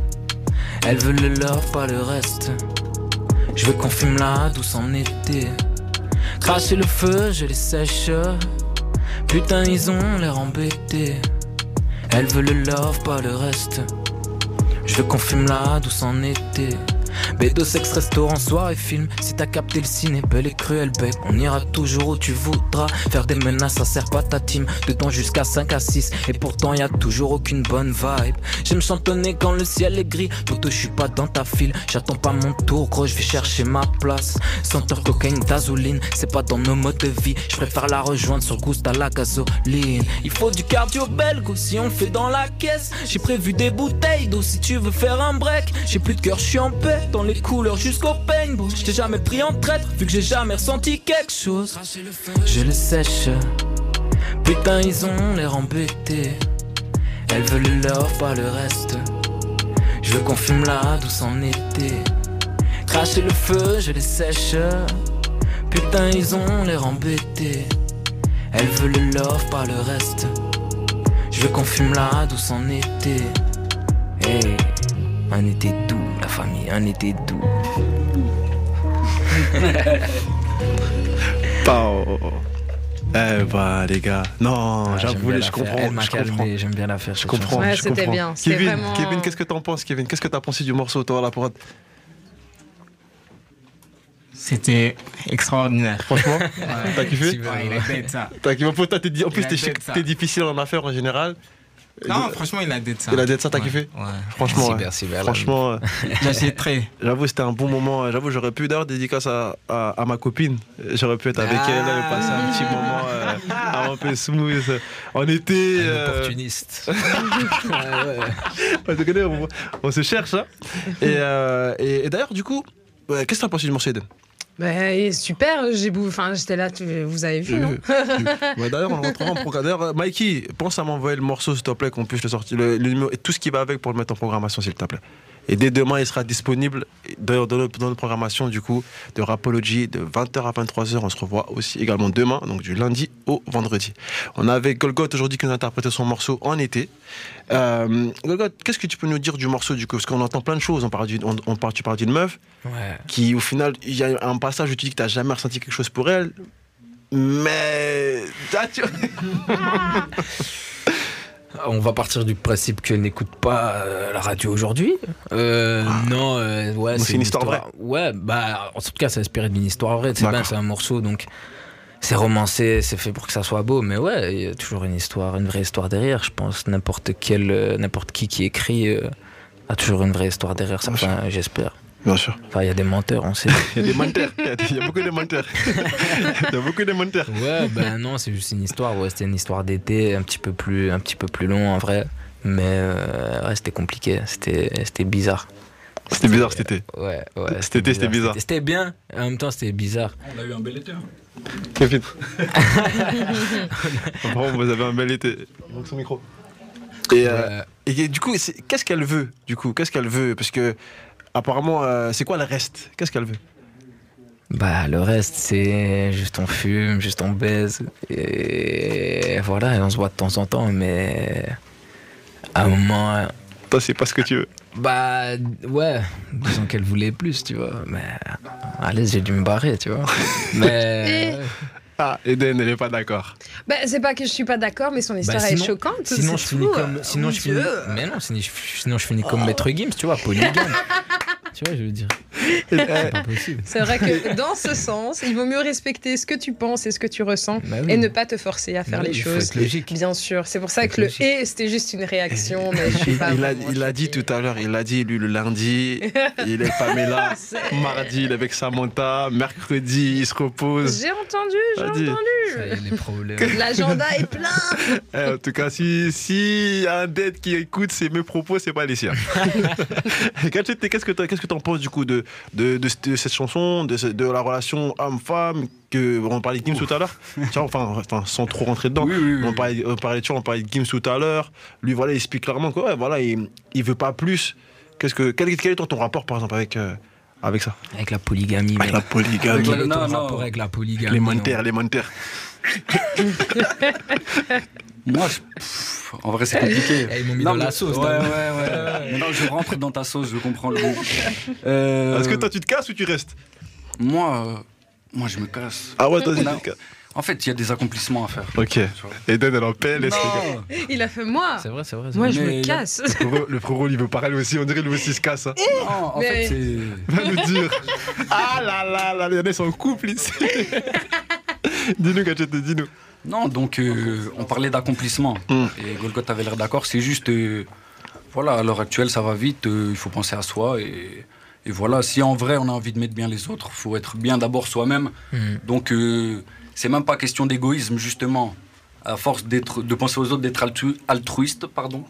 Elles veulent le love, pas le reste. Je veux qu'on fume la douce en été. Cracher le feu, je les sèche. Putain, ils ont l'air embêtés. Elles veulent le love, pas le reste. Je veux qu'on fume la douce en été. Bédo, sexe, restaurant, soirée, film. Si t'as capté le ciné, belle et cruel, babe. On ira toujours où tu voudras. Faire des menaces, ça sert pas ta team. De temps jusqu'à 5 à 6. Et pourtant, y a toujours aucune bonne vibe. J'aime chantonner quand le ciel est gris. Poto, je suis pas dans ta file. J'attends pas mon tour, gros, je vais chercher ma place. Senteur cocaïne, gasoline, c'est pas dans nos modes de vie. Je préfère la rejoindre sur Gouste à la gasoline. Il faut du cardio belgo si on fait dans la caisse. J'ai prévu des bouteilles d'eau si tu veux faire un break. J'ai plus de cœur, je suis en paix. Dans les couleurs jusqu'au paintball. Je t'ai jamais pris en traître, vu que j'ai jamais ressenti quelque chose. Je le sèche. Putain, ils ont l'air embêtés. Elles veulent leur, pas le reste. Je veux qu'on fume là, douce en été. Cracher le feu, je les sèche. Putain, ils ont l'air embêtés. Elles veulent love, pas le reste. Je veux qu'on fume là, douce en été. Hey, un été doux, la famille, un été doux. Pau. Eh bah les gars, non, ah, j'avoue, je comprends. Elle m'a calmé, j'aime bien la faire. Je comprends. Ouais, c'était bien. Kevin, vraiment... Kevin qu'est-ce que t'en penses, Kevin? Qu'est-ce que t'as pensé du morceau, toi, la prod c'était extraordinaire. Franchement, t'as kiffé? ouais, Il a bête ça. T'as kiffé? En plus, t'es difficile en affaires en général. Non, franchement, il a dit ça. Il a dit ça, t'as kiffé Ouais. Franchement, merci, merci, franchement, j'ai très. J'avoue, c'était un bon moment. J'avoue, j'aurais pu d'ailleurs dédicace à, à, ma copine. J'aurais pu être avec elle et passer un petit moment euh, un peu smooth. On était. Un opportuniste. on, se connaît, on, se cherche. Hein. Et, euh, et, et d'ailleurs, du coup, qu'est-ce que t'as pensé du morceau Eden? Bah, super, j'ai enfin, j'étais là, vous avez vu, non D'ailleurs, on rentrera en programme. D'ailleurs, Mikey, pense à m'envoyer le morceau, s'il te plaît, qu'on puisse le sortir, le, numéro, et tout ce qui va avec pour le mettre en programmation, s'il te plaît. Et dès demain, il sera disponible dans, notre, programmation du coup de Rapology de 20h à 23h. On se revoit aussi également demain, donc du lundi au vendredi. On a avec Golgoth aujourd'hui qui nous a interprété son morceau en été. Euh, Golgoth, qu'est-ce que tu peux nous dire du morceau du coup? Parce qu'on entend plein de choses. On parle, on, on parle tu parles d'une meuf qui, au final, il y a un passage où tu dis que tu n'as jamais ressenti quelque chose pour elle. Mais. On va partir du principe qu'elle n'écoute pas euh, la radio aujourd'hui. Euh, ah. Non, euh, ouais, c'est une, histoire, vraie. Ouais, bah en tout cas, c'est inspiré d'une histoire vraie. C'est bien, c'est un morceau, donc c'est romancé, c'est fait pour que ça soit beau. Mais ouais, il y a toujours une histoire, une vraie histoire derrière. Je pense n'importe quel, n'importe qui qui écrit a toujours une vraie histoire derrière. Ça, j'espère. Bien sûr. Enfin, il y a des menteurs, on sait. Il y a des menteurs. Il y, a beaucoup de menteurs. Il y a beaucoup de menteurs. Ouais, ben non, c'est juste une histoire. Ouais, c'était une histoire d'été, un petit peu plus, un petit peu plus long en vrai. Mais euh, ouais, c'était compliqué. C'était, c'était bizarre. C'était bizarre cet été. Ouais, ouais. Cet été, c'était bizarre. C'était bien. En même temps, c'était bizarre. On a eu un bel été. Kevin. bon, vous avez un bel été. Donc son micro. Et, euh, et du coup, qu'est-ce qu'elle veut Du coup, qu'est-ce qu'elle veut? Parce que apparemment, euh, c'est quoi le reste? Qu'est-ce qu'elle veut? Bah, le reste, c'est juste on fume, juste on baise. Et voilà, et on se voit de temps en temps, mais à un moment. Toi, c'est pas ce que tu veux Bah, ouais, disons qu'elle voulait plus, tu vois. Mais allez, j'ai dû me barrer, tu vois. Mais. Ah, Eden, elle est pas d'accord. Bah, c'est pas que je suis pas d'accord, mais son bah, histoire est choquante. Sinon, je finis comme. Sinon, je finis. Mais non, sinon, je finis comme Maître Gims, tu vois, polygame. tu vois, je veux dire. C'est vrai que dans ce sens, il vaut mieux respecter ce que tu penses et ce que tu ressens bah et ne pas te forcer à faire bah les choses. logique. Bien sûr. C'est pour ça que le et c'était juste une réaction. Mais je suis pas il, a, il a dit tout à l'heure, il a dit lui le lundi, il est Pamela. Mardi, il est avec Samantha. Mercredi, il se repose. J'ai entendu, j'ai entendu. L'agenda est plein. Eh, en tout cas, si, si y a un dette qui écoute ces mes propos, c'est pas les siens. Qu'est-ce que tu en penses du coup de, de, cette chanson, de, la relation homme-femme, que on parlait de Gims tout à l'heure, enfin, enfin, sans trop rentrer dedans, on, parlait, on, parlait, on parlait de Gims tout à l'heure, lui voilà, il explique clairement que voilà, il, il veut pas plus. Qu'est-ce que, quel, est ton, rapport par exemple avec, euh, avec ça? Avec la polygamie. Avec la polygamie. Avec, non, non. avec la polygamie. Les montaires, les montaires. Moi, en vrai, c'est compliqué. Ils m'ont mis dans la sauce. Ouais, ouais, ouais. non, je rentre dans ta sauce, je comprends le mot. Euh... Est-ce que toi, tu te casses ou tu restes? Moi, euh, moi, je me casse. Ah ouais, toi, tu te casses. En fait, il y a des accomplissements à faire. Ok. Eden, elle en pèle. Il a fait moi. C'est vrai, c'est vrai. Moi, je me casse. Le frérot, il veut parler aussi. On dirait lui aussi se casse. Hein. Non, en fait, c'est. Va nous dire. Ah là là là, il y en a, sont en couple ici. dis-nous, Gadget, dis-nous. Non, donc, euh, on parlait d'accomplissement. Hmm. Et Golgot avait l'air d'accord. C'est juste. Euh, voilà, à l'heure actuelle, ça va vite. Euh, il faut penser à soi. Et, et, voilà, si en vrai, on a envie de mettre bien les autres, il faut être bien d'abord soi-même. Hmm. Donc, c'est même pas question d'égoïsme, justement. À force de penser aux autres, d'être altruiste, pardon,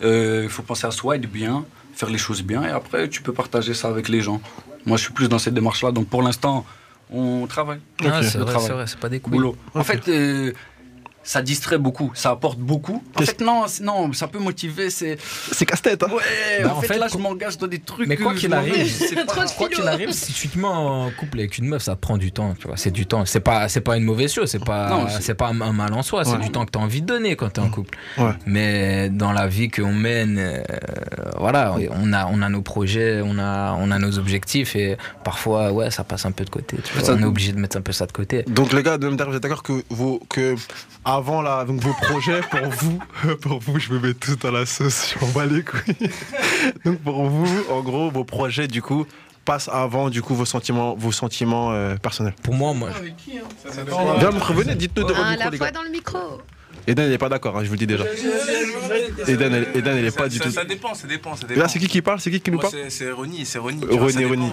il faut penser à soi, être bien, faire les choses bien, et après, tu peux partager ça avec les gens. Moi, je suis plus dans cette démarche-là, donc pour l'instant, on travaille. Ah, c'est vrai, c'est pas des coups. Boulot. En fait, euh, ça distrait beaucoup, ça apporte beaucoup. En fait, non, non, ça peut motiver, c'est. C'est casse-tête, hein Ouais, bah, en, fait, là, je m'engage dans des trucs. Mais quoi qu'il arrive, quoi qu'il arrive, si tu te mets en couple avec une meuf, ça prend du temps, tu vois. C'est du temps. C'est pas, c'est pas une mauvaise chose, c'est pas, c'est pas un mal en soi, c'est du temps que tu as envie de donner quand tu es en couple. Mais dans la vie qu'on mène, euh, voilà, on a, on a nos projets, on a, on a nos objectifs et parfois, ouais, ça passe un peu de côté. Tu vois, on est obligé de mettre un peu ça de côté. Donc, les gars, vous êtes d'accord que, vous, que avant là, donc vos projets pour vous, pour vous, je me mets tout dans la sauce, je m'en bats les couilles. donc pour vous, en gros, vos projets du coup passent avant du coup vos sentiments, vos sentiments euh, personnels. Pour moi, moi. Avec qui, hein? Viens, revenez, dites-nous de ah, la fois dans le micro. Eden, il n'est pas d'accord, hein, je vous le dis déjà. Eden, elle, Eden, est pas du tout. Ça dépend, ça dépend, ça dépend. Là, c'est qui qui parle C'est qui qui nous parle C'est Ronnie, c'est Ronnie. Ronnie, Ronnie.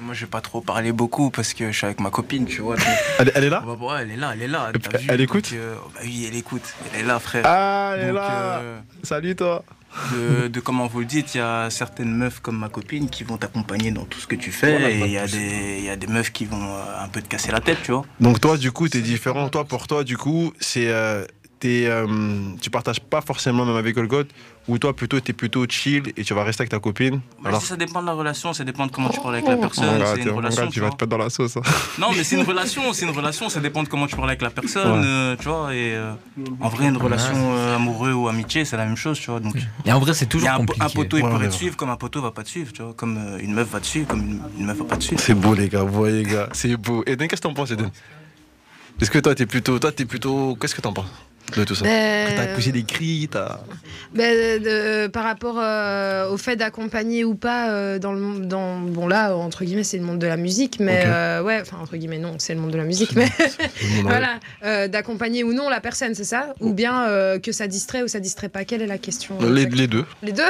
Moi, je vais pas trop parler beaucoup parce que je suis avec ma copine, tu vois. Elle, elle, est là ouais, Elle est là, elle est là. Elle écoute euh, bah Oui, elle écoute. Elle est là, frère. Ah, elle est là. Euh, Salut, toi. De, de, comment vous le dites, il y a certaines meufs comme ma copine qui vont t'accompagner dans tout ce que tu fais et il y, a des, y a des meufs qui vont euh, un peu te casser la tête, tu vois. Donc toi, du coup, t'es différent. Toi, pour toi, du coup, c'est euh, tu partages pas forcément même avec Golgot, ou toi plutôt tu es plutôt chill et tu vas rester avec ta copine Alors... Ça dépend de la relation, ça dépend de comment tu parles avec la personne. c'est une relation, tu vas te mettre dans la sauce. Hein. Non, mais c'est une relation, c'est une relation, ça dépend de comment tu parles avec la personne, euh, tu vois. Et euh, en vrai, une relation amoureuse ou amitié, c'est la même chose, tu vois. Donc, et en vrai, c'est toujours un, compliqué. Un poteau, il pourrait te suivre comme un poteau va pas te suivre, tu vois. Comme une meuf va te suivre, comme une, meuf va pas te suivre. C'est beau, les gars, vous voyez, les gars, c'est beau. Et qu'est-ce que t'en penses, Eden Est-ce que toi, t'es plutôt, toi, t'es plutôt, qu'est-ce que t'en penses? De tout ça ben, T'as poussé des cris, t'as. Ben, par rapport euh, au fait d'accompagner ou pas euh, dans le dans bon là entre guillemets c'est le monde de la musique, mais euh, ouais, enfin entre guillemets non, c'est le monde de la musique, mais voilà, d'accompagner ou non la personne, c'est ça Ou bien que ça distrait ou ça distrait pas? Quelle est la question les, les, deux. Les deux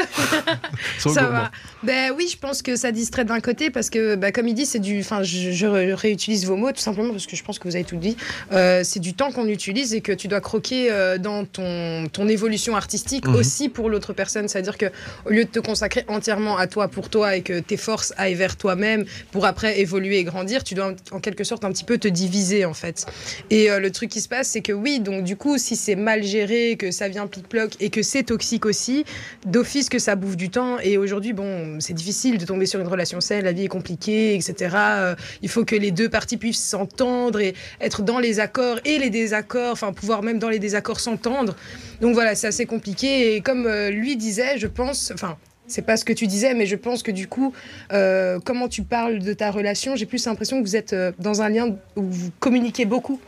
Ça va. Ben oui, je pense que ça distrait d'un côté parce que ben, comme il dit, c'est du, enfin je, je, réutilise vos mots tout simplement parce que je pense que vous avez tout dit. c'est du temps qu'on utilise et que tu dois croquer euh, dans ton, ton évolution artistique mhm. aussi pour l'autre personne. C'est-à-dire que au lieu de te consacrer entièrement à toi pour toi et que tes forces aillent vers toi-même pour après évoluer et grandir, tu dois en quelque sorte un petit peu te diviser en fait. Et euh, le truc qui se passe, c'est que oui, donc du coup, si c'est mal géré, que ça vient plic-ploc et que c'est toxique aussi, d'office que ça bouffe du temps. Et aujourd'hui, bon, c'est difficile de tomber sur une relation saine, la vie est compliquée, etc. Euh, il faut que les deux parties puissent s'entendre et être dans les accords et les désaccords, enfin pouvoir même dans les désaccords accords s'entendre. Donc voilà, c'est assez compliqué. Et comme euh, lui disait, je pense, enfin, c'est pas ce que tu disais, mais je pense que du coup, euh, comment tu parles de ta relation, j'ai plus l'impression que vous êtes euh, dans un lien où vous communiquez beaucoup.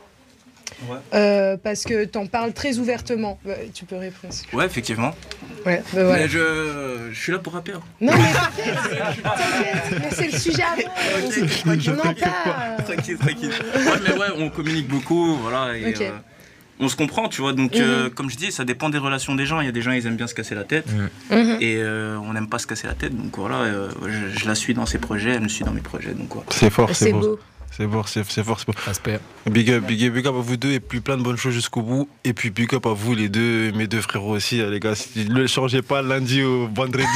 parce que tu en parles très ouvertement. Bah, tu peux répondre. Ouais, effectivement. Ouais, bah voilà. Mais je, je, suis là pour rapper. Hein. Non, mais t'inquiète, c'est le sujet avant. On en parle. Tranquille, tranquille. Ouais, mais ouais, on communique beaucoup, voilà. Et, on se comprend, tu vois. Donc, mhm. euh, comme je dis, ça dépend des relations des gens. Il y a des gens, ils aiment bien se casser la tête. Mhm. Et euh, on n'aime pas se casser la tête. Donc voilà, euh, je, la suis dans ses projets, elle me suit dans mes projets. Donc C'est fort, c'est beau. C'est fort, c'est fort, c'est beau. Big up, big up, big up à vous deux et puis plein de bonnes choses jusqu'au bout. Et puis big up à vous les deux, mes deux frérots aussi, les gars. Ne le changez pas lundi au vendredi.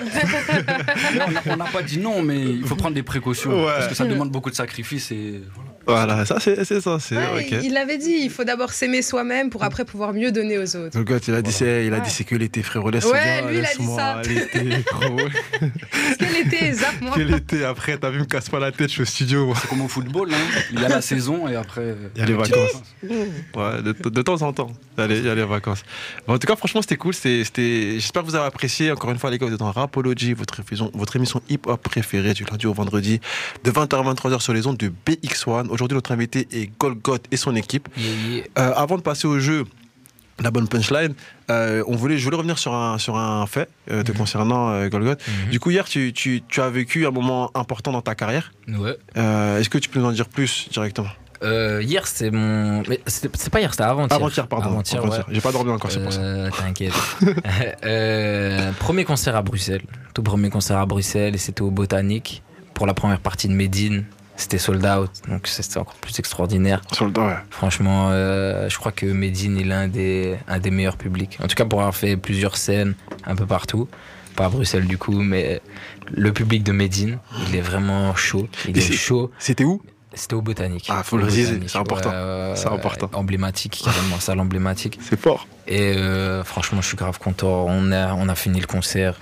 on n'a pas dit non, mais il faut prendre des précautions. Parce que ça demande beaucoup de sacrifices et voilà. Voilà, ça c'est ça. C'est, Il l'avait dit, il faut d'abord s'aimer soi-même pour après pouvoir mieux donner aux autres. Le gars, il a dit, c'est, il a dit c'est que l'été, frérot. Laisse ouais, lui, il a dit ça. L'été, Quel été, zap-moi. Quel été, après, t'as vu, me casse pas la tête, je suis au studio. C'est comme au football, hein. il y a la saison et après. Il y a les vacances. Ouais, de, temps en temps. Il y a les vacances. en tout cas, franchement, c'était cool. C'était, J'espère que vous avez apprécié. Encore une fois, les gars, vous êtes dans Rapology, votre, votre émission hip-hop préférée du lundi au vendredi, de 20h à 23h sur les ondes de BX1 Aujourd'hui, notre invité est Golgoth et son équipe. avant de passer au jeu, la bonne punchline. on voulait, je voulais revenir sur un, sur un fait te mhm. concernant Golgoth. Mhm. Du coup, hier, tu, tu, tu, as vécu un moment important dans ta carrière. Ouais. Est-ce que tu peux nous en dire plus directement? Euh, hier, c'est mon. C'est pas hier, c'était avant-hier. Avant-hier, pardon. Avant-hier, J'ai pas dormi encore, c'est pour ça. Euh, t'inquiète. euh, premier concert à Bruxelles. Tout premier concert à Bruxelles, et c'était au Botanique pour la première partie de Medine. C'était sold out, donc c'était encore plus extraordinaire. Sold out, ouais. Franchement, euh, je crois que Medine est l'un des, un des meilleurs publics. En tout cas, pour avoir fait plusieurs scènes un peu partout. Pas à Bruxelles du coup, mais le public de Medine, il est vraiment chaud. Il est chaud. C'était où? C'était au Botanique. Ah, faut le dire, c'est important. c'est important. Emblématique, carrément, salle emblématique. C'est fort. Et euh, franchement, je suis grave content. On a, on a fini le concert.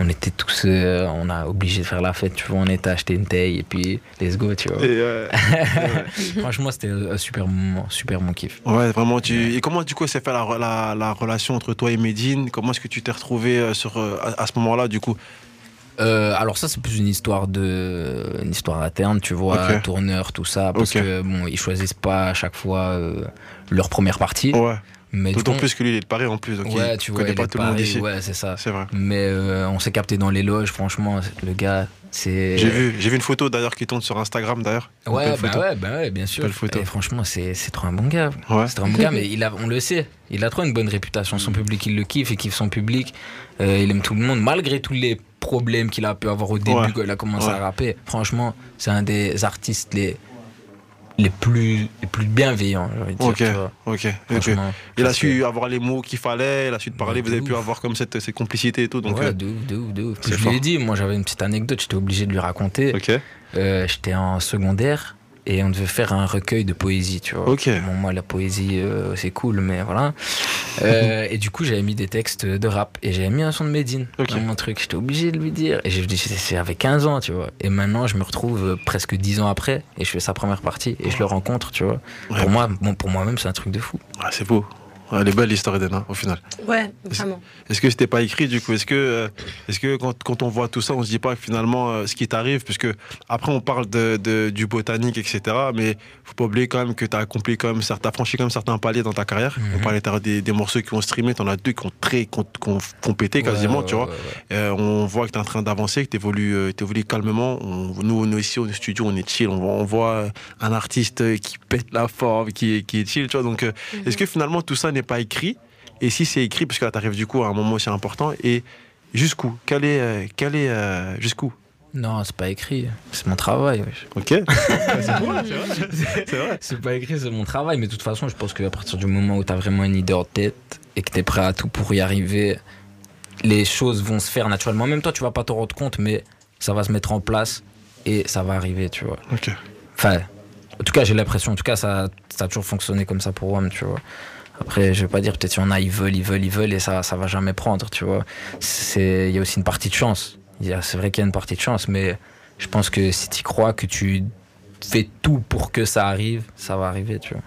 On était tous, euh, on a obligé de faire la fête, tu vois. On était acheté une taille et puis let's go, tu vois. franchement, c'était un super moment, super mon kiff. Ouais, vraiment. Tu... Et comment du coup s'est fait la, la, relation entre toi et Medine? Comment est-ce que tu t'es retrouvé euh, sur, à ce moment-là, du coup? Euh, alors ça c'est plus une histoire de une histoire interne tu vois tourneur tout ça parce que bon ils choisissent pas à chaque fois euh, leur première partie ouais. Mais D'autant plus que lui, il est de Paris en plus. Donc ouais, il tu vois, connaît pas tout le monde ici. Ouais, c'est ça. C'est vrai. Mais euh, on s'est capté dans les loges, franchement, le gars, c'est. J'ai vu, j'ai vu une photo d'ailleurs qui tourne sur Instagram d'ailleurs. Ouais, bah ouais, bah ouais, bien sûr. Photo. Et franchement, c'est, c'est trop un bon gars. Ouais. C'est trop un bon gars, mais il a, on le sait, il a trop une bonne réputation. Son public, il le kiffe, il kiffe son public. Euh, il aime tout le monde, malgré tous les problèmes qu'il a pu avoir au début quand il a commencé à rapper. Franchement, c'est un des artistes les les plus, les plus bienveillants. ok, ok. Il a su avoir les mots qu'il fallait, il a su te parler, vous avez pu avoir comme cette, cette complicité et tout. Donc, ouais, euh, de ouf, de ouf, de ouf. Je lui ai dit, moi j'avais une petite anecdote, j'étais obligé de lui raconter. Ok. Euh, j'étais en secondaire et on devait faire un recueil de poésie, tu vois. Ok. Bon, moi, la poésie, euh, c'est cool, mais voilà. Euh, et du coup, j'avais mis des textes de rap et j'avais mis un son de Medine dans mon truc. J'étais obligé de lui dire. Et j'ai dit, c'est 15 ans, tu vois. Et maintenant, je me retrouve euh, presque 10 ans après et je fais sa première partie et je le rencontre, tu vois. Pour moi, bon, pour moi-même, c'est un truc de fou. Ah, c'est beau elle est belle l'histoire Eden, hein, au final. Ouais, vraiment. Est-ce que c'était pas écrit du coup? Est-ce que, euh, est-ce que quand, quand, on voit tout ça, on se dit pas que finalement euh, ce qui t'arrive, puisque après on parle de, de, du botanique, etc. Mais faut pas oublier quand même que tu as accompli quand même, as franchi quand même certains paliers dans ta carrière. On mhm. parlait des, des, morceaux qui ont streamé, t'en as deux qui ont très qui ont, pété quasiment, tu vois. Euh, on voit que tu es en train d'avancer, que tu évolues, évolues calmement. nous, nous ici au studio, on est chill. On voit, on voit un artiste qui pète la forme, qui, qui est chill, tu vois. Donc, mhm. est-ce que finalement tout ça n'est pas écrit Et si c'est écrit, parce que là, tu arrives du coup à un moment aussi important, et jusqu'où? Quel est, euh, quel est euh, jusqu'où? Non, c'est pas écrit, c'est mon travail. Ok. c'est vrai. C'est pas écrit, c'est mon travail. Mais de toute façon, je pense qu'à partir du moment où tu as vraiment une idée en tête et que tu es prêt à tout pour y arriver, les choses vont se faire naturellement. Même toi, tu vas pas te rendre compte, mais ça va se mettre en place et ça va arriver, tu vois. Ok. Enfin, en tout cas, j'ai l'impression, en tout cas, ça, ça a toujours fonctionné comme ça pour moi, tu vois. Après, je vais pas dire peut-être qu'il y en a, ils veulent, ils veulent, ils veulent, et ça, ça va jamais prendre, tu vois. Il y a aussi une partie de chance. C'est vrai qu'il y a une partie de chance, mais je pense que si tu crois que tu fais tout pour que ça arrive, ça va arriver, tu vois.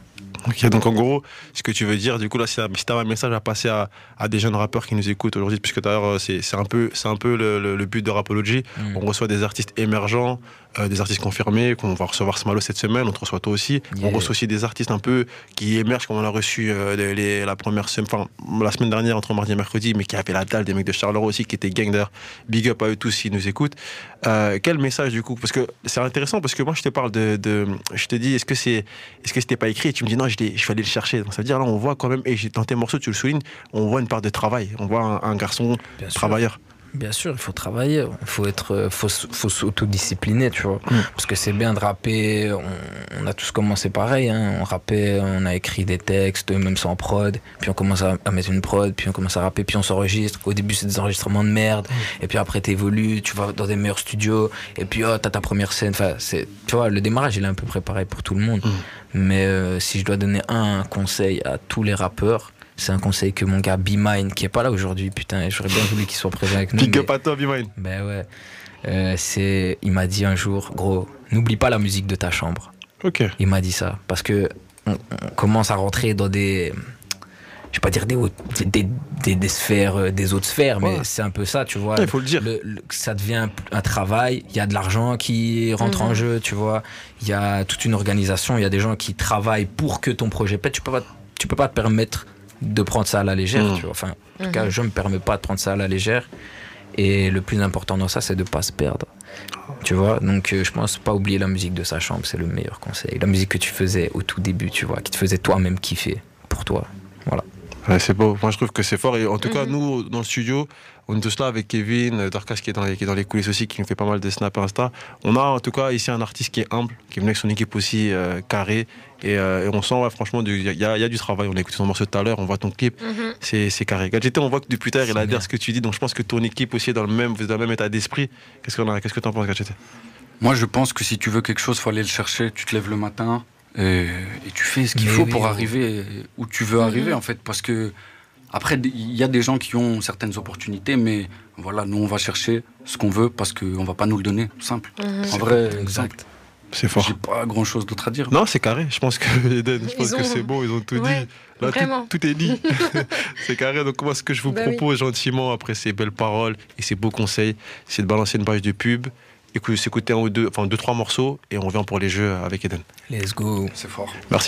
Donc en gros, ce que tu veux dire, du coup, là, si tu as un message à passer à, à, des jeunes rappeurs qui nous écoutent aujourd'hui, puisque d'ailleurs, euh, c'est un peu, un peu le, le, but de Rapology. Mm. On reçoit des artistes émergents, euh, des artistes confirmés, qu'on va recevoir ce malo cette semaine, on te reçoit toi aussi. On reçoit aussi des artistes un peu qui émergent, comme on a reçu euh, les, la première semaine, enfin, la semaine dernière, entre mardi et mercredi, mais qui avaient la dalle, des mecs de Charleroi aussi, qui étaient gang d'ailleurs. Big up à eux tous s'ils nous écoutent. quel message, du coup? Parce que c'est intéressant, parce que moi, je te parle de. de je te dis, est-ce que c'est est -ce que c'était pas écrit? Et tu me dis, non, je, je vais aller le chercher. Donc ça veut dire là, on voit quand même, et dans tes morceaux, tu le soulignes, on voit une part de travail. On voit un, garçon travailleur. Bien sûr, il faut travailler, il faut être, euh, faut, faut s'autodiscipliner, tu vois. Mm. Parce que c'est bien de rapper. On, a tous commencé pareil. Hein. On rappait, on a écrit des textes, même sans prod. Puis on commence à, mettre une prod, puis on commence à rapper, puis on s'enregistre. Au début, c'est des enregistrements de merde. Mm. Et puis après, t'évolues, tu vas dans des meilleurs studios. Et puis, oh, t'as ta première scène. Enfin, c'est, tu vois, le démarrage, il est un peu préparé pour tout le monde. Mm. Mais euh, si je dois donner un conseil à tous les rappeurs, c'est un conseil que mon gars B-Mine, qui est pas là aujourd'hui, putain, j'aurais bien voulu qu'il soit présent avec nous. Big up à toi, B-Mine. Ben ouais. Euh, c'est, il m'a dit un jour, gros, n'oublie pas la musique de ta chambre. Ok. Il m'a dit ça. Parce que on, commence à rentrer dans des je vais pas dire des, des, des, sphères, euh, des autres sphères, mais c'est un peu ça, tu vois. Il faut le dire. ça devient un travail, il y a de l'argent qui rentre en mhm. jeu, tu vois. Il y a toute une organisation, il y a des gens qui travaillent pour que ton projet pète. Tu peux pas, tu peux pas te permettre de prendre ça à la légère, tu vois. Enfin, en tout cas, mhm. je me permets pas de prendre ça à la légère. Et le plus important dans ça, c'est de pas se perdre. Tu vois, donc euh, je pense pas oublier la musique de sa chambre, c'est le meilleur conseil. La musique que tu faisais au tout début, tu vois, qui te faisait toi-même kiffer pour toi. Voilà c'est beau. Moi, je trouve que c'est fort. Et en tout cas, mhm. nous, dans le studio, on est tous là avec Kevin, euh, Darkas qui est, dans les, qui est dans les coulisses aussi, qui nous fait pas mal de snaps Insta. On a en tout cas ici un artiste qui est humble, qui est venu avec son équipe aussi euh, Euh, et, on sent, franchement, il y, a du travail. On a écouté son morceau tout à l'heure, on voit ton clip, mhm. c'est carré. Gadgeté, on voit que depuis tard, il adhère ce que tu dis. Donc je pense que ton équipe aussi est dans le même, dans le même état d'esprit. Qu'est-ce que tu en penses, Gadgeté Moi, je pense que si tu veux quelque chose, il faut aller le chercher. Tu te lèves le matin, et, tu fais ce qu'il faut pour arriver où tu veux arriver, mhm. en fait. Parce que après, il y a des gens qui ont certaines opportunités, mais voilà, nous, on va chercher ce qu'on veut parce qu'on ne va pas nous le donner, simple. Mhm. En vrai, exact. C'est fort. J'ai pas grand chose d'autre à dire. Non, c'est carré. Je pense que Eden, je pense que c'est bon, ils ont tout dit. Là, tout, est dit. c'est carré. Donc, moi, ce que je vous bah propose gentiment, après ces belles paroles et ces beaux conseils, c'est de balancer une page de pub, s'écouter un ou deux, enfin deux, trois morceaux et on revient pour les jeux avec Eden. Let's go. C'est fort. Merci.